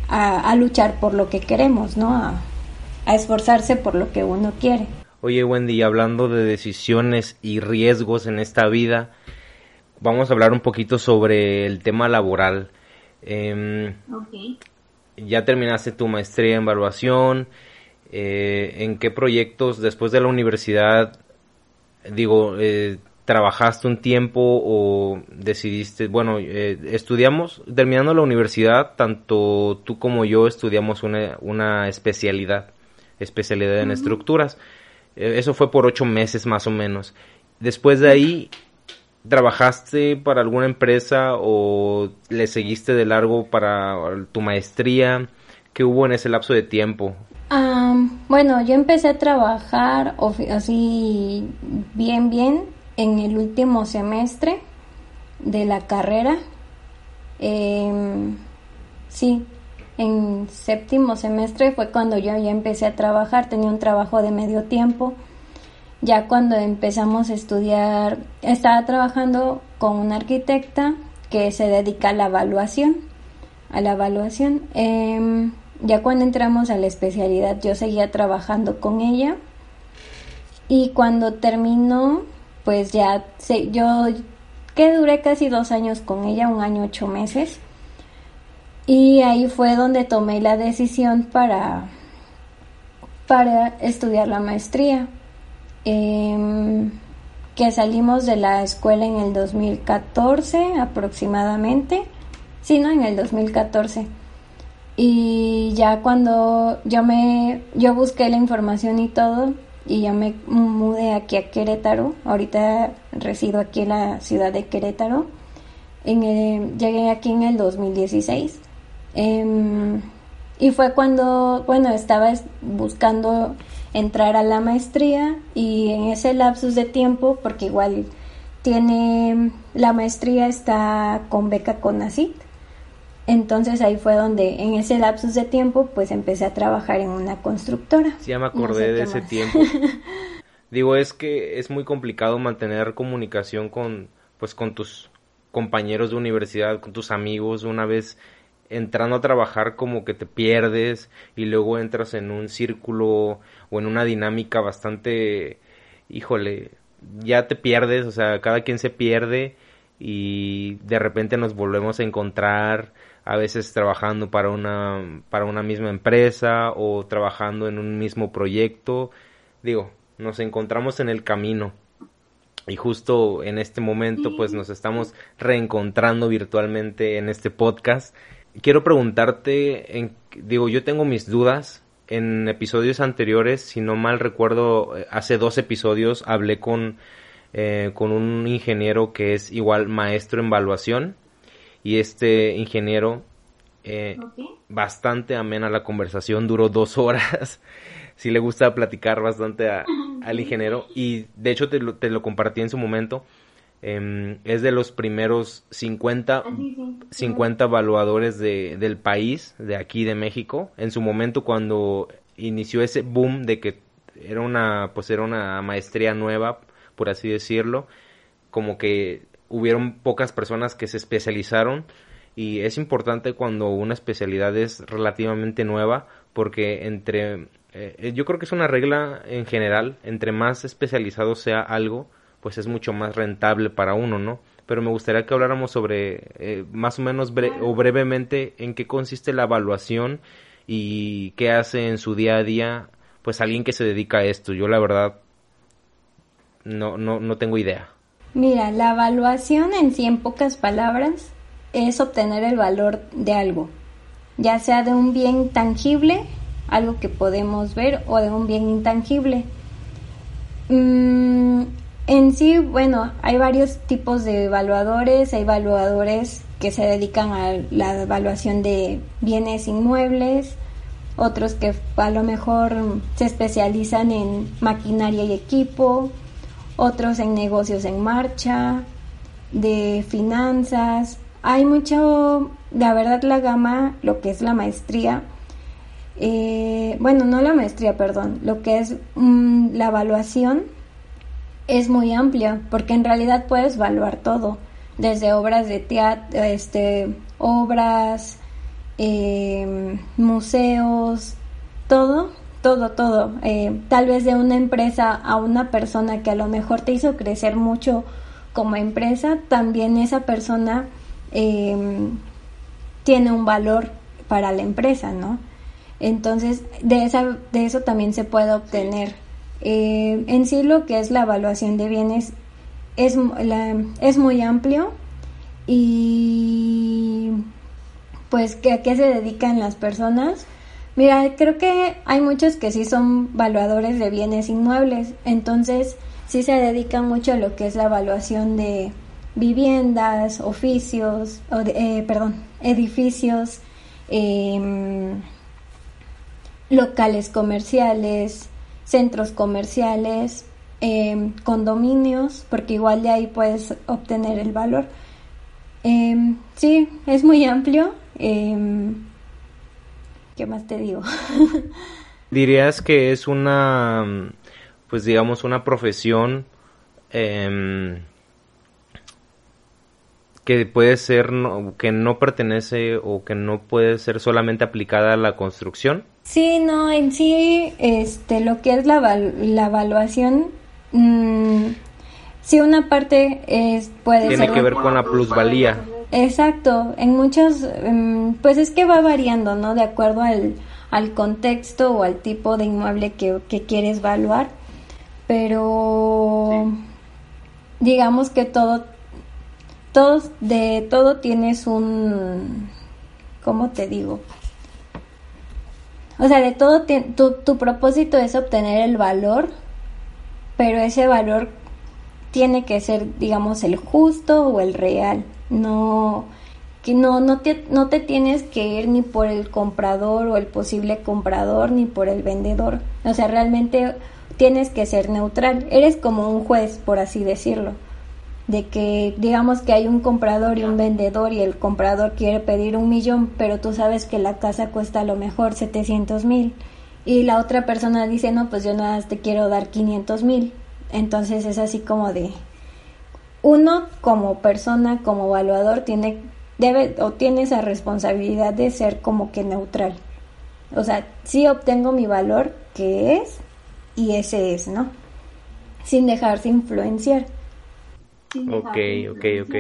a, luchar por lo que queremos, ¿no? A, a esforzarse por lo que uno quiere. Oye Wendy, hablando de decisiones y riesgos en esta vida, vamos a hablar un poquito sobre el tema laboral. Eh, ya terminaste tu maestría en evaluación, eh, en qué proyectos después de la universidad, digo, eh, trabajaste un tiempo o decidiste, bueno, eh, estudiamos, terminando la universidad, tanto tú como yo estudiamos una, una especialidad, especialidad en estructuras. Eso fue por ocho meses más o menos. Después de ahí, ¿Trabajaste para alguna empresa o le seguiste de largo para tu maestría? ¿Qué hubo en ese lapso de tiempo? bueno, yo empecé a trabajar así bien, bien en el último semestre de la carrera. Em, sí, en séptimo semestre fue cuando yo ya empecé a trabajar, tenía un trabajo de medio tiempo ya cuando empezamos a estudiar, estaba trabajando con una arquitecta que se dedica a la evaluación. A la evaluación. Em, ya cuando entramos a la especialidad yo seguía trabajando con ella y cuando terminó pues ya sé, yo que duré casi dos años con ella, un año ocho meses y ahí fue donde tomé la decisión para para estudiar la maestría. Em, que salimos de la escuela en el 2014 aproximadamente. Sí no en el 2014 y ya cuando yo me, yo busqué la información y todo, y yo me mudé aquí a Querétaro, ahorita resido aquí en la ciudad de Querétaro, llegué aquí en el 2016. Em, y fue cuando, bueno, estaba buscando entrar a la maestría y en ese lapsus de tiempo, porque igual tiene, la maestría está con beca con ACIT, entonces ahí fue donde en ese lapsus de tiempo pues empecé a trabajar en una constructora. Sí, ya me acordé de ese tiempo. Digo, es que es muy complicado mantener comunicación con pues con tus compañeros de universidad, con tus amigos, una vez entrando a trabajar como que te pierdes y luego entras en un círculo o en una dinámica bastante híjole, ya te pierdes, o sea, cada quien se pierde y de repente nos volvemos a encontrar a veces trabajando para una, para una misma empresa o trabajando en un mismo proyecto. Digo, nos encontramos en el camino y justo en este momento pues nos estamos reencontrando virtualmente en este podcast. Quiero preguntarte, en, digo, yo tengo mis dudas. En episodios anteriores, si no mal recuerdo, hace dos episodios hablé con, eh, con un ingeniero que es igual maestro en evaluación y este ingeniero eh, bastante amena la conversación, duró dos horas. sí le gusta platicar bastante al ingeniero y de hecho te lo, te lo compartí en su momento. Em, es de los primeros 50, 50 evaluadores de, del país, de aquí de México. En su momento cuando inició ese boom de que era una, pues era una maestría nueva, por así decirlo, como que hubieron pocas personas que se especializaron y es importante cuando una especialidad es relativamente nueva porque entre eh, yo creo que es una regla en general entre más especializado sea algo pues es mucho más rentable para uno no pero me gustaría que habláramos sobre eh, más o menos o brevemente en qué consiste la evaluación y qué hace en su día a día pues alguien que se dedica a esto. Yo la verdad no no no tengo idea. Mira, la evaluación en sí, en pocas palabras, es obtener el valor de algo, ya sea de un bien tangible, algo que podemos ver, o de un bien intangible. Mm, en sí, bueno, hay varios tipos de evaluadores, hay evaluadores que se dedican a la evaluación de bienes inmuebles, otros que a lo mejor se especializan en maquinaria y equipo, otros en negocios en marcha, de finanzas. Hay mucho, la verdad, la gama, lo que es la maestría, eh, bueno, no la maestría, perdón, lo que es mm, la evaluación es muy amplia, porque en realidad puedes evaluar todo, desde obras de teatro, este, obras, em, museos, todo todo, todo. Eh, tal vez de una empresa a una persona que a lo mejor te hizo crecer mucho como empresa, también esa persona em, tiene un valor para la empresa, ¿no? Entonces, de, esa, de eso también se puede obtener. Eh, en sí, lo que es la evaluación de bienes es, muy amplio y pues que a qué se dedican las personas Mira, creo que hay muchos que sí son valuadores de bienes inmuebles, entonces sí se dedican mucho a lo que es la evaluación de viviendas, oficios, eh, perdón, edificios, em, locales comerciales, centros comerciales, em, condominios, porque igual de ahí puedes obtener el valor. Em, sí, es muy amplio. ¿Qué más te digo? ¿Dirías que es una, pues digamos, una profesión que puede ser, que no pertenece o que no puede ser solamente aplicada a la construcción. Sí, no, en sí, este, lo que es la, la evaluación, mmm, sí, una parte es, puede Tiene que ver con la plusvalía. Exacto, en muchos, em, pues es que va variando, ¿no? De acuerdo al, al contexto o al tipo de inmueble que, que quieres evaluar, pero digamos que todo, de todo tienes un, ¿cómo te digo? O sea, de todo, tu, tu propósito es obtener el valor, pero ese valor tiene que ser, digamos, el justo o el real. No que no no te, no te tienes que ir ni por el comprador o el posible comprador ni por el vendedor. O sea realmente tienes que ser neutral. Eres como un juez por así decirlo de que digamos que hay un comprador y un vendedor y el comprador quiere pedir un millón pero tú sabes que la casa cuesta a lo mejor 700 mil y la otra persona dice no pues yo nada más te quiero dar 500 mil entonces es así como de uno como persona, como evaluador, tiene, debe o tiene esa responsabilidad de ser como que neutral. O sea, sí obtengo mi valor, que es, y ese es, ¿no? Sin dejarse influenciar. Ok, ok, ok.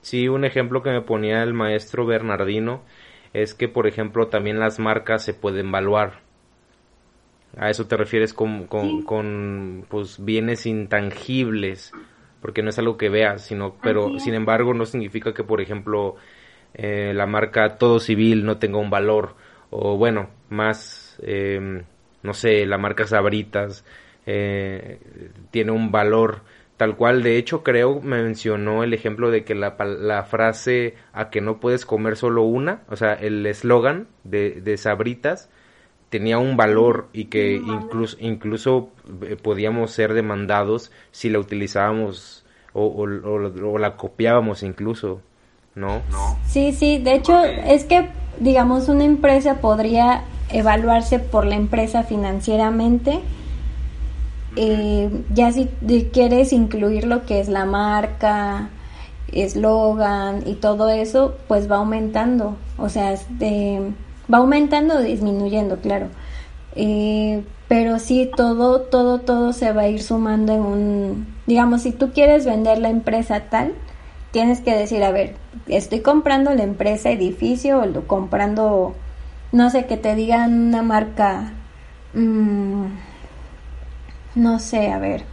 Sí, un ejemplo que me ponía el maestro Bernardino es que, por ejemplo, también las marcas se pueden evaluar. A eso te refieres con, con, con pues, bienes intangibles porque no es algo que veas, sino, pero sin embargo no significa que, por ejemplo, eh, la marca Todo Civil no tenga un valor, o bueno, más, em, no sé, la marca Sabritas eh, tiene un valor tal cual. De hecho, creo mencionó el ejemplo de que la, la frase a que no puedes comer solo una, o sea, el eslogan de, de Sabritas, tenía un valor y que incluso, incluso eh, podíamos ser demandados si la utilizábamos o, la copiábamos incluso, ¿no? Sí, sí, de hecho es que, digamos, una empresa podría evaluarse por la empresa financieramente. Eh, ya si quieres incluir lo que es la marca, eslogan y todo eso, pues va aumentando. O sea, de va aumentando o disminuyendo, claro. Eh, pero sí, todo, todo, todo se va a ir sumando en un, digamos, si tú quieres vender la empresa tal, tienes que decir, a ver, estoy comprando la empresa edificio o comprando, no sé, que te digan una marca, mm, no sé, a ver,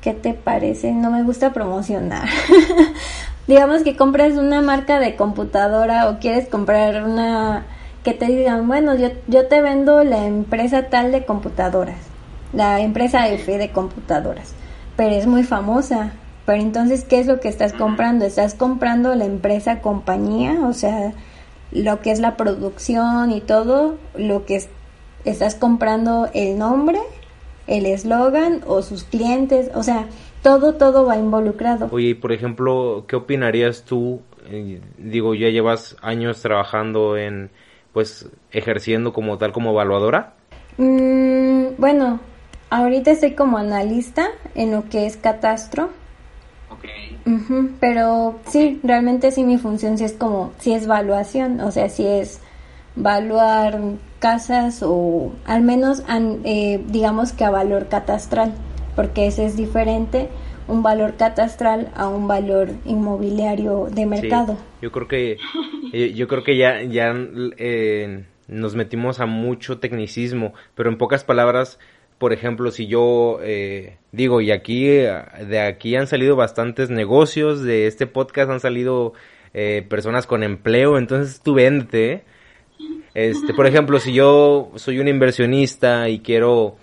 ¿qué te parece? No me gusta promocionar. digamos que compras una marca de computadora o quieres comprar una que te digan, bueno, yo, yo te vendo la empresa tal de computadoras, la empresa F de computadoras, pero es muy famosa. Pero entonces, ¿qué es lo que estás comprando? Estás comprando la empresa compañía, o sea, lo que es la producción y todo, lo que estás comprando el nombre, el eslogan o sus clientes, o sea, todo, todo va involucrado. Oye, por ejemplo, ¿qué opinarías tú? Eh, digo, ya llevas años trabajando en, pues, ejerciendo como tal como evaluadora. Mm, bueno, ahorita estoy como analista en lo que es catastro. Ok. pero sí, realmente sí mi función sí es como, sí es evaluación, o sea, sí es evaluar casas o al menos eh, digamos que a valor catastral porque ese es diferente un valor catastral a un valor inmobiliario de mercado. yo creo que eh, yo creo que ya ya eh, nos metimos a mucho tecnicismo, pero en pocas palabras, por ejemplo, si yo eh, digo y aquí de aquí han salido bastantes negocios de este podcast han salido personas con empleo, entonces tú vente. Este, por ejemplo, si yo soy un inversionista y quiero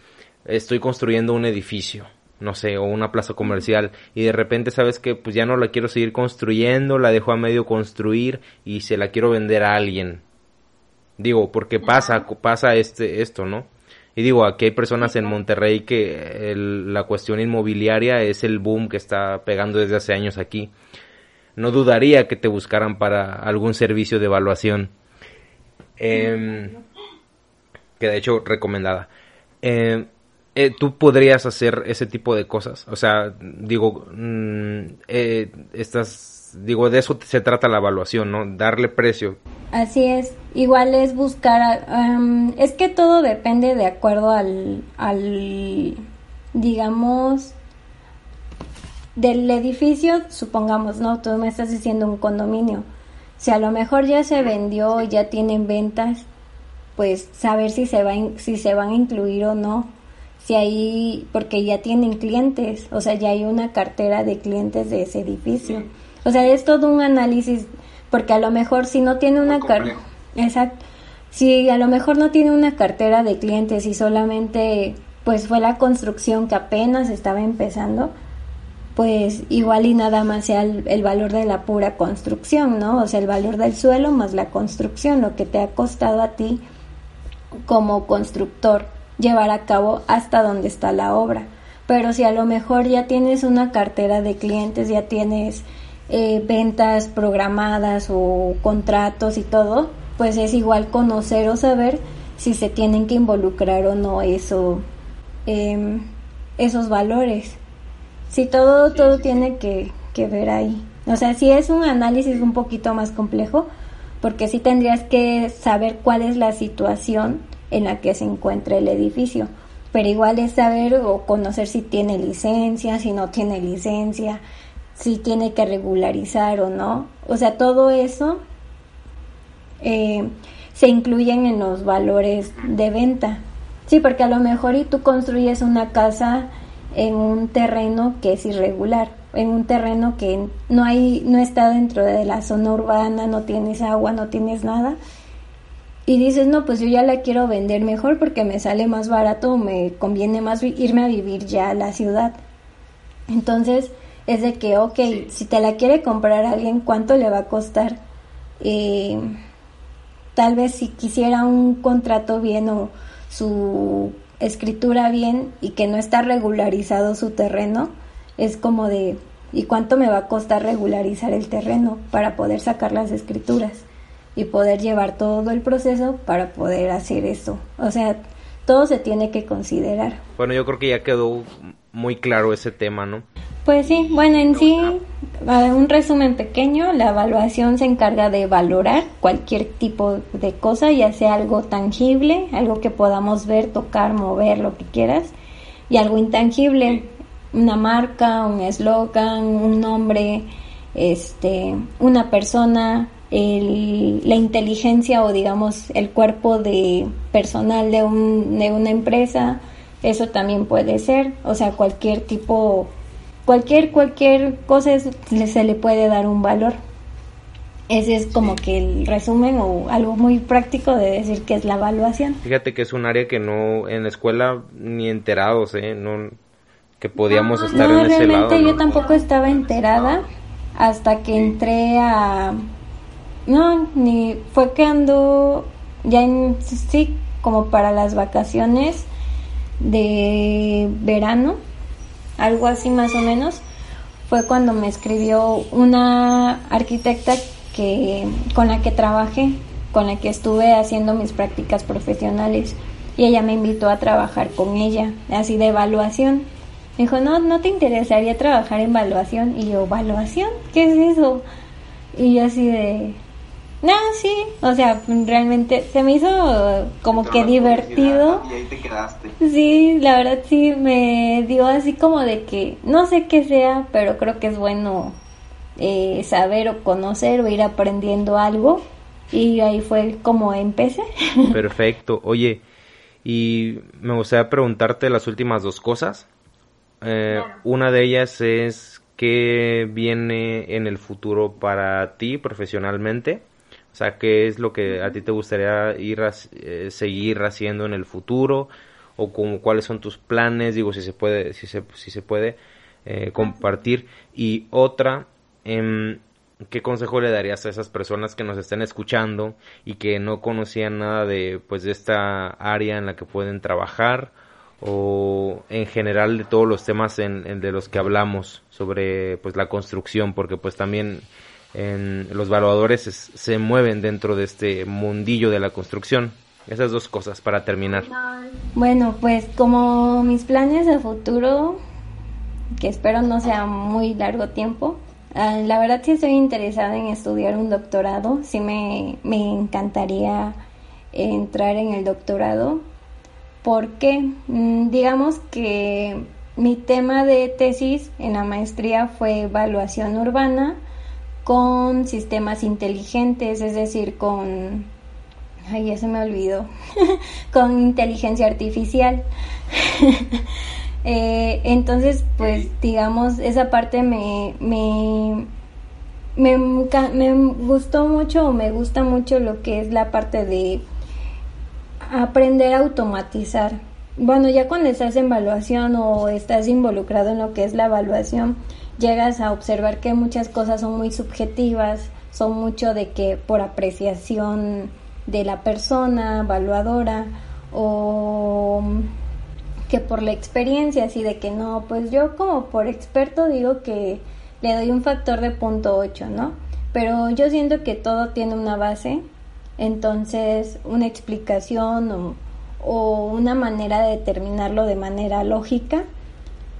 estoy construyendo un edificio, no sé, o una plaza comercial y de repente sabes que pues ya no la quiero seguir construyendo, la dejo a medio construir y se la quiero vender a alguien. Digo, porque pasa pasa este esto, ¿no? Y digo, aquí hay personas en Monterrey que la cuestión inmobiliaria es el boom que está pegando desde hace años aquí. No dudaría que te buscaran para algún servicio de evaluación. Em, que de hecho recomendada. Eh, eh, tú podrías hacer ese tipo de cosas. O sea, digo, mm, eh, estás digo, de eso se trata la evaluación, ¿no? Darle precio. Así es, igual es buscar, es que todo depende de acuerdo al, al, digamos, del edificio, supongamos, ¿no? Tú me estás diciendo un condominio. Si a lo mejor ya se vendió, ya tienen ventas, pues saber si se, va, si se van a incluir o no. Si hay, porque ya tienen clientes, o sea, ya hay una cartera de clientes de ese edificio. O sea, es todo un análisis, porque a lo mejor si no tiene una cartera, exacto, si a lo mejor no tiene una cartera de clientes y solamente pues fue la construcción que apenas estaba empezando, pues igual y nada más sea el, valor de la pura construcción, ¿no? O sea, el valor del suelo más la construcción, lo que te ha costado a ti como constructor llevar a cabo hasta donde está la obra. Pero si a lo mejor ya tienes una cartera de clientes, ya tienes eh, ventas programadas o contratos y todo, pues es igual conocer o saber si se tienen que involucrar o no eso, em, esos valores. Si todo, todo tiene que, que ver ahí. O sea, si es un análisis un poquito más complejo, porque sí tendrías que saber cuál es la situación en la que se encuentra el edificio. Pero igual es saber o conocer si tiene licencia, si no tiene licencia, si tiene que regularizar o no. O sea, todo eso eh, se incluyen en los valores de venta. Sí, porque a lo mejor y tú construyes una casa en un terreno que es irregular, en un terreno que no hay, no está dentro de la zona urbana, no tienes agua, no tienes nada, y dices, no, pues yo ya la quiero vender mejor porque me sale más barato o me conviene más irme a vivir ya a la ciudad. Entonces, es de que, ok, si te la quiere comprar alguien, ¿cuánto le va a costar? Eh, tal vez si quisiera un contrato bien o su escritura bien y que no está regularizado su terreno, es como de, ¿y cuánto me va a costar regularizar el terreno para poder sacar las escrituras? y poder llevar todo el proceso para poder hacer eso. O sea, todo se tiene que considerar. Bueno, yo creo que ya quedó muy claro ese tema, ¿no? Pues sí, bueno, en sí, un resumen pequeño, la evaluación se encarga de valorar cualquier tipo de cosa, ya sea algo tangible, algo que podamos ver, tocar, mover, lo que quieras, y algo intangible, una marca, un eslogan, un nombre, este, una persona, el, la inteligencia o digamos el cuerpo de personal de, un, de una empresa, eso también puede ser, o sea, cualquier tipo, cualquier, cualquier cosa se le puede dar un valor. Ese es como que el resumen o algo muy práctico de decir que es la evaluación. Fíjate que es un área que no en la escuela ni enterados, ¿eh? No, que podíamos estar en ese lado. Realmente yo tampoco estaba enterada hasta que entré a no, ni fue que ando ya en sí como para las vacaciones de verano, algo así más o menos. Fue cuando me escribió una arquitecta que con la que trabajé, con la que estuve haciendo mis prácticas profesionales y ella me invitó a trabajar con ella, así de evaluación. Me dijo, "No, no te interesaría trabajar en evaluación." Y yo, "¿Evaluación? ¿Qué es eso?" Y yo así de no, sí, o sea, realmente se me hizo como que divertido. Y ahí te quedaste. Sí, la verdad sí, me dio así como de que no sé qué sea, pero creo que es bueno eh, saber o conocer o ir aprendiendo algo. Y ahí fue como empecé. Perfecto. Oye, y me gustaría preguntarte las últimas dos cosas. Eh, una de ellas es qué viene en el futuro para ti profesionalmente sea, ¿qué es lo que a ti te gustaría ir eh, seguir haciendo en el futuro? O como, cuáles son tus planes, digo, si se puede, si se, si se puede eh, compartir. Y otra, em, ¿qué consejo le darías a esas personas que nos estén escuchando y que no conocían nada de, pues, de esta área en la que pueden trabajar? o en general de todos los temas en de los que hablamos sobre pues la construcción porque pues también en los evaluadores se mueven dentro de este mundillo de la construcción. Esas dos cosas para terminar. Bueno, pues como mis planes de futuro, que espero no sea muy largo tiempo, Ah, la verdad sí estoy interesada en estudiar un doctorado, sí me, me encantaría entrar en el doctorado, porque mm, digamos que mi tema de tesis en la maestría fue evaluación urbana con sistemas inteligentes, es decir, con... Ay, ya se me olvidó. con inteligencia artificial. Eh, entonces, pues, digamos, esa parte me, me, me, me gustó mucho o me gusta mucho lo que es la parte de aprender a automatizar. Bueno, ya cuando estás en evaluación o estás involucrado en lo que es la evaluación, llegas a observar que muchas cosas son muy subjetivas, son mucho de que por apreciación de la persona evaluadora o que por la experiencia, así de que no, pues yo como por experto digo que le doy un factor de punto 8, ¿no? Pero yo siento que todo tiene una base, entonces una explicación o, o una manera de determinarlo de manera lógica,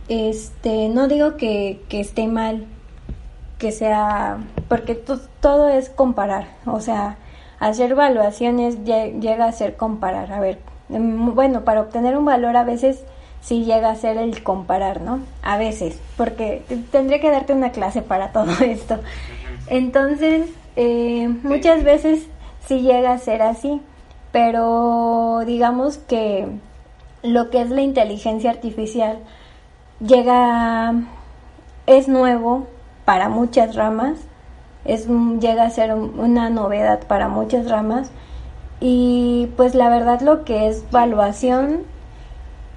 este, no digo que, esté mal, que sea, porque todo es comparar, o sea, hacer evaluaciones llega a ser comparar, a ver, Em, bueno, para obtener un valor a veces sí llega a ser el comparar, ¿no? A veces, porque tendría que darte una clase para todo esto. Entonces, eh, muchas veces sí llega a ser así, pero digamos que lo que es la inteligencia artificial llega, es nuevo para muchas ramas, es, llega a ser una novedad para muchas ramas y pues la verdad lo que es evaluación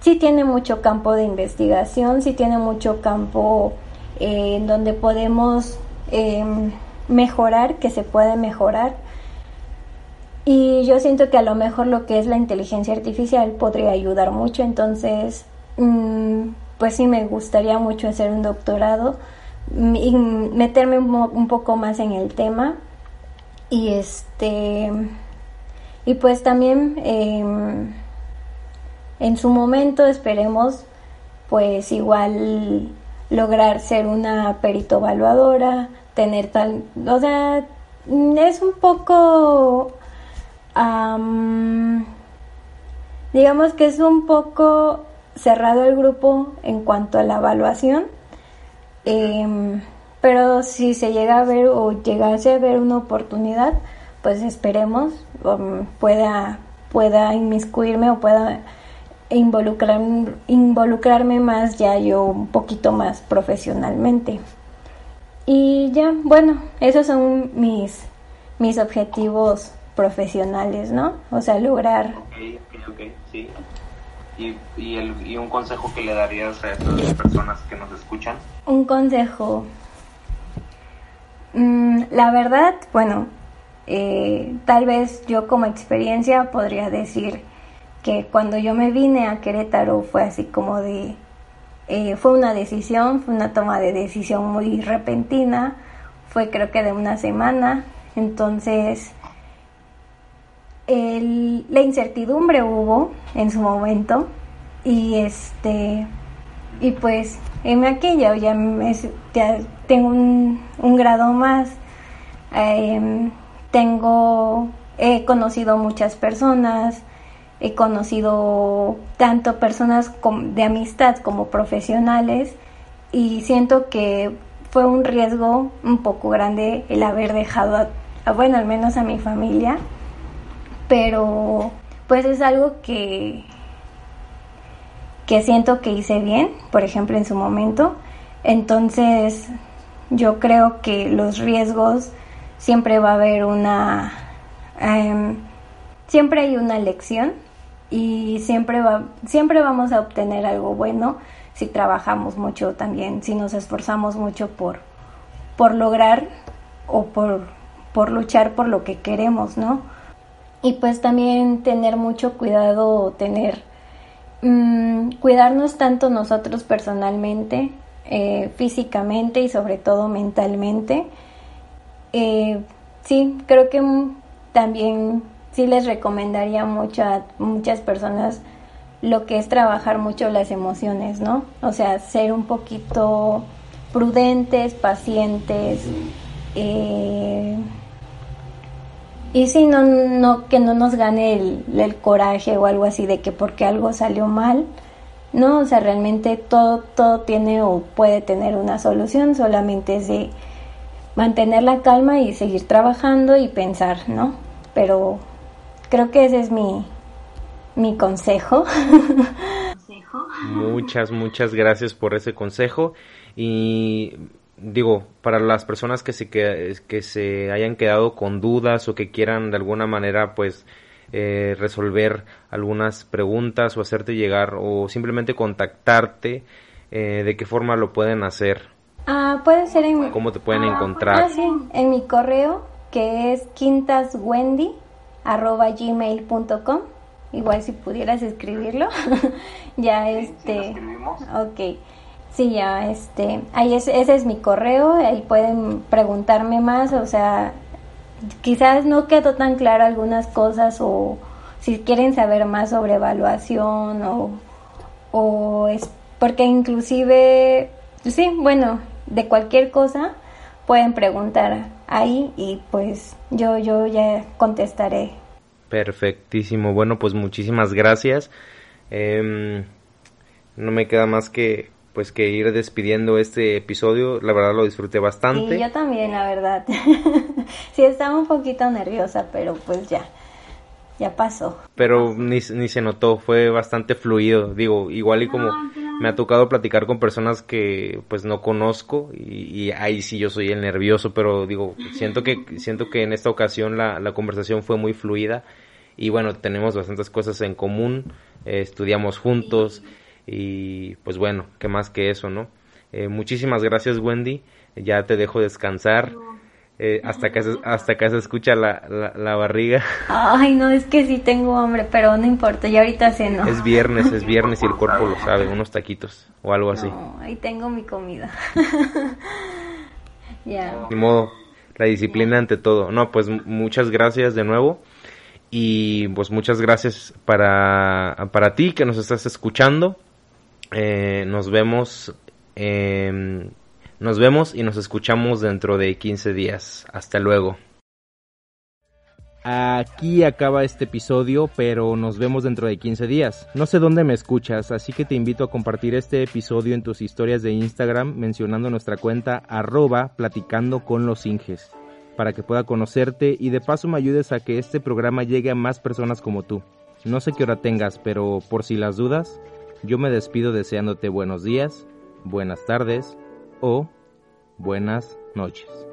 sí tiene mucho campo de investigación, sí tiene mucho campo eh, en donde podemos em, mejorar, que se puede mejorar. Y yo siento que a lo mejor lo que es la inteligencia artificial podría ayudar mucho, entonces mm, pues sí me gustaría mucho hacer un doctorado y meterme un poco más en el tema. Y este y pues también em, en su momento esperemos pues igual lograr ser una perito evaluadora, tener tal, o sea, es un poco, digamos que es un poco cerrado el grupo en cuanto a la evaluación, em, pero si se llega a ver o llegase a ver una oportunidad, pues esperemos um, pueda, pueda inmiscuirme o pueda involucrar, involucrarme más ya yo un poquito más profesionalmente. Y ya, bueno, esos son mis, mis objetivos profesionales, ¿no? O sea, lograr... Ok, ok, sí. ¿Y, y, el, ¿Y un consejo que le darías a estas personas que nos escuchan? Un consejo. Mm, la verdad, bueno, eh, tal vez yo como experiencia podría decir que cuando yo me vine a Querétaro fue así como de, eh, fue una decisión, fue una toma de decisión muy repentina, fue creo que de una semana, entonces la incertidumbre hubo en su momento y este y pues en aquella ya, ya tengo un, grado más eh, tengo, he conocido muchas personas, he conocido tanto personas de amistad como profesionales y siento que fue un riesgo un poco grande el haber dejado, a, bueno, al menos a mi familia, pero pues es algo que, que siento que hice bien, por ejemplo, en su momento. Entonces, yo creo que los riesgos siempre va a haber una, em, siempre hay una lección y siempre, va, siempre vamos a obtener algo bueno si trabajamos mucho también, si nos esforzamos mucho por, por lograr o por, por luchar por lo que queremos, ¿no? Y pues también tener mucho cuidado, tener, mm, cuidarnos tanto nosotros personalmente, eh, físicamente y sobre todo mentalmente, eh, sí, creo que también sí les recomendaría mucho a muchas personas lo que es trabajar mucho las emociones, ¿no? O sea, ser un poquito prudentes, pacientes, eh, y si no, no, que no nos gane el, el, coraje o algo así de que porque algo salió mal, no, o sea, realmente todo, todo tiene o puede tener una solución, solamente es de mantener la calma y seguir trabajando y pensar, ¿no? Pero creo que ese es mi, mi consejo. Muchas, muchas gracias por ese consejo y digo, para las personas que se, que, que se hayan quedado con dudas o que quieran de alguna manera pues eh, resolver algunas preguntas o hacerte llegar o simplemente contactarte, eh, ¿de qué forma lo pueden hacer? Ah, puede ser en... ¿Cómo te pueden encontrar? Ah, sí, en mi correo que es quintaswendy.gmail.com Igual si pudieras escribirlo, ya este... Ok. Sí, ya, este, ahí es, ese es mi correo, ahí pueden preguntarme más, o sea, quizás no quedó tan claro algunas cosas o si quieren saber más sobre evaluación o, o es porque inclusive, sí, bueno, de cualquier cosa pueden preguntar ahí y pues yo, yo ya contestaré. Perfectísimo, bueno, pues muchísimas gracias. Em, no me queda más que pues que ir despidiendo este episodio. La verdad lo disfruté bastante. Y yo también, la verdad. sí, estaba un poquito nerviosa, pero pues ya, ya pasó. Pero ni, ni se notó, fue bastante fluido. Digo, igual y como me ha tocado platicar con personas que pues no conozco y, ahí sí yo soy el nervioso, pero digo, siento que, siento que en esta ocasión la, la conversación fue muy fluida y bueno, tenemos bastantes cosas en común, eh, estudiamos juntos y pues bueno, qué más que eso, ¿no? Eh, muchísimas gracias Wendy, ya te dejo descansar. Eh, hasta que se, hasta que se escucha la, la, barriga. Ay, no, es que sí tengo hambre, pero no importa, ya ahorita ceno. Es viernes, es viernes y el cuerpo lo sabe, unos taquitos o algo así. No, ahí tengo mi comida. ya. Ni modo, la disciplina ante todo. No, pues muchas gracias de nuevo. Y pues muchas gracias para, para ti que nos estás escuchando. Eh, nos vemos. nos vemos y nos escuchamos dentro de 15 días. Hasta luego. Aquí acaba este episodio, pero nos vemos dentro de 15 días. No sé dónde me escuchas, así que te invito a compartir este episodio en tus historias de Instagram mencionando nuestra cuenta arroba platicando con los para que pueda conocerte y de paso me ayudes a que este programa llegue a más personas como tú. No sé qué hora tengas, pero por si las dudas, yo me despido deseándote buenos días, buenas tardes o buenas noches.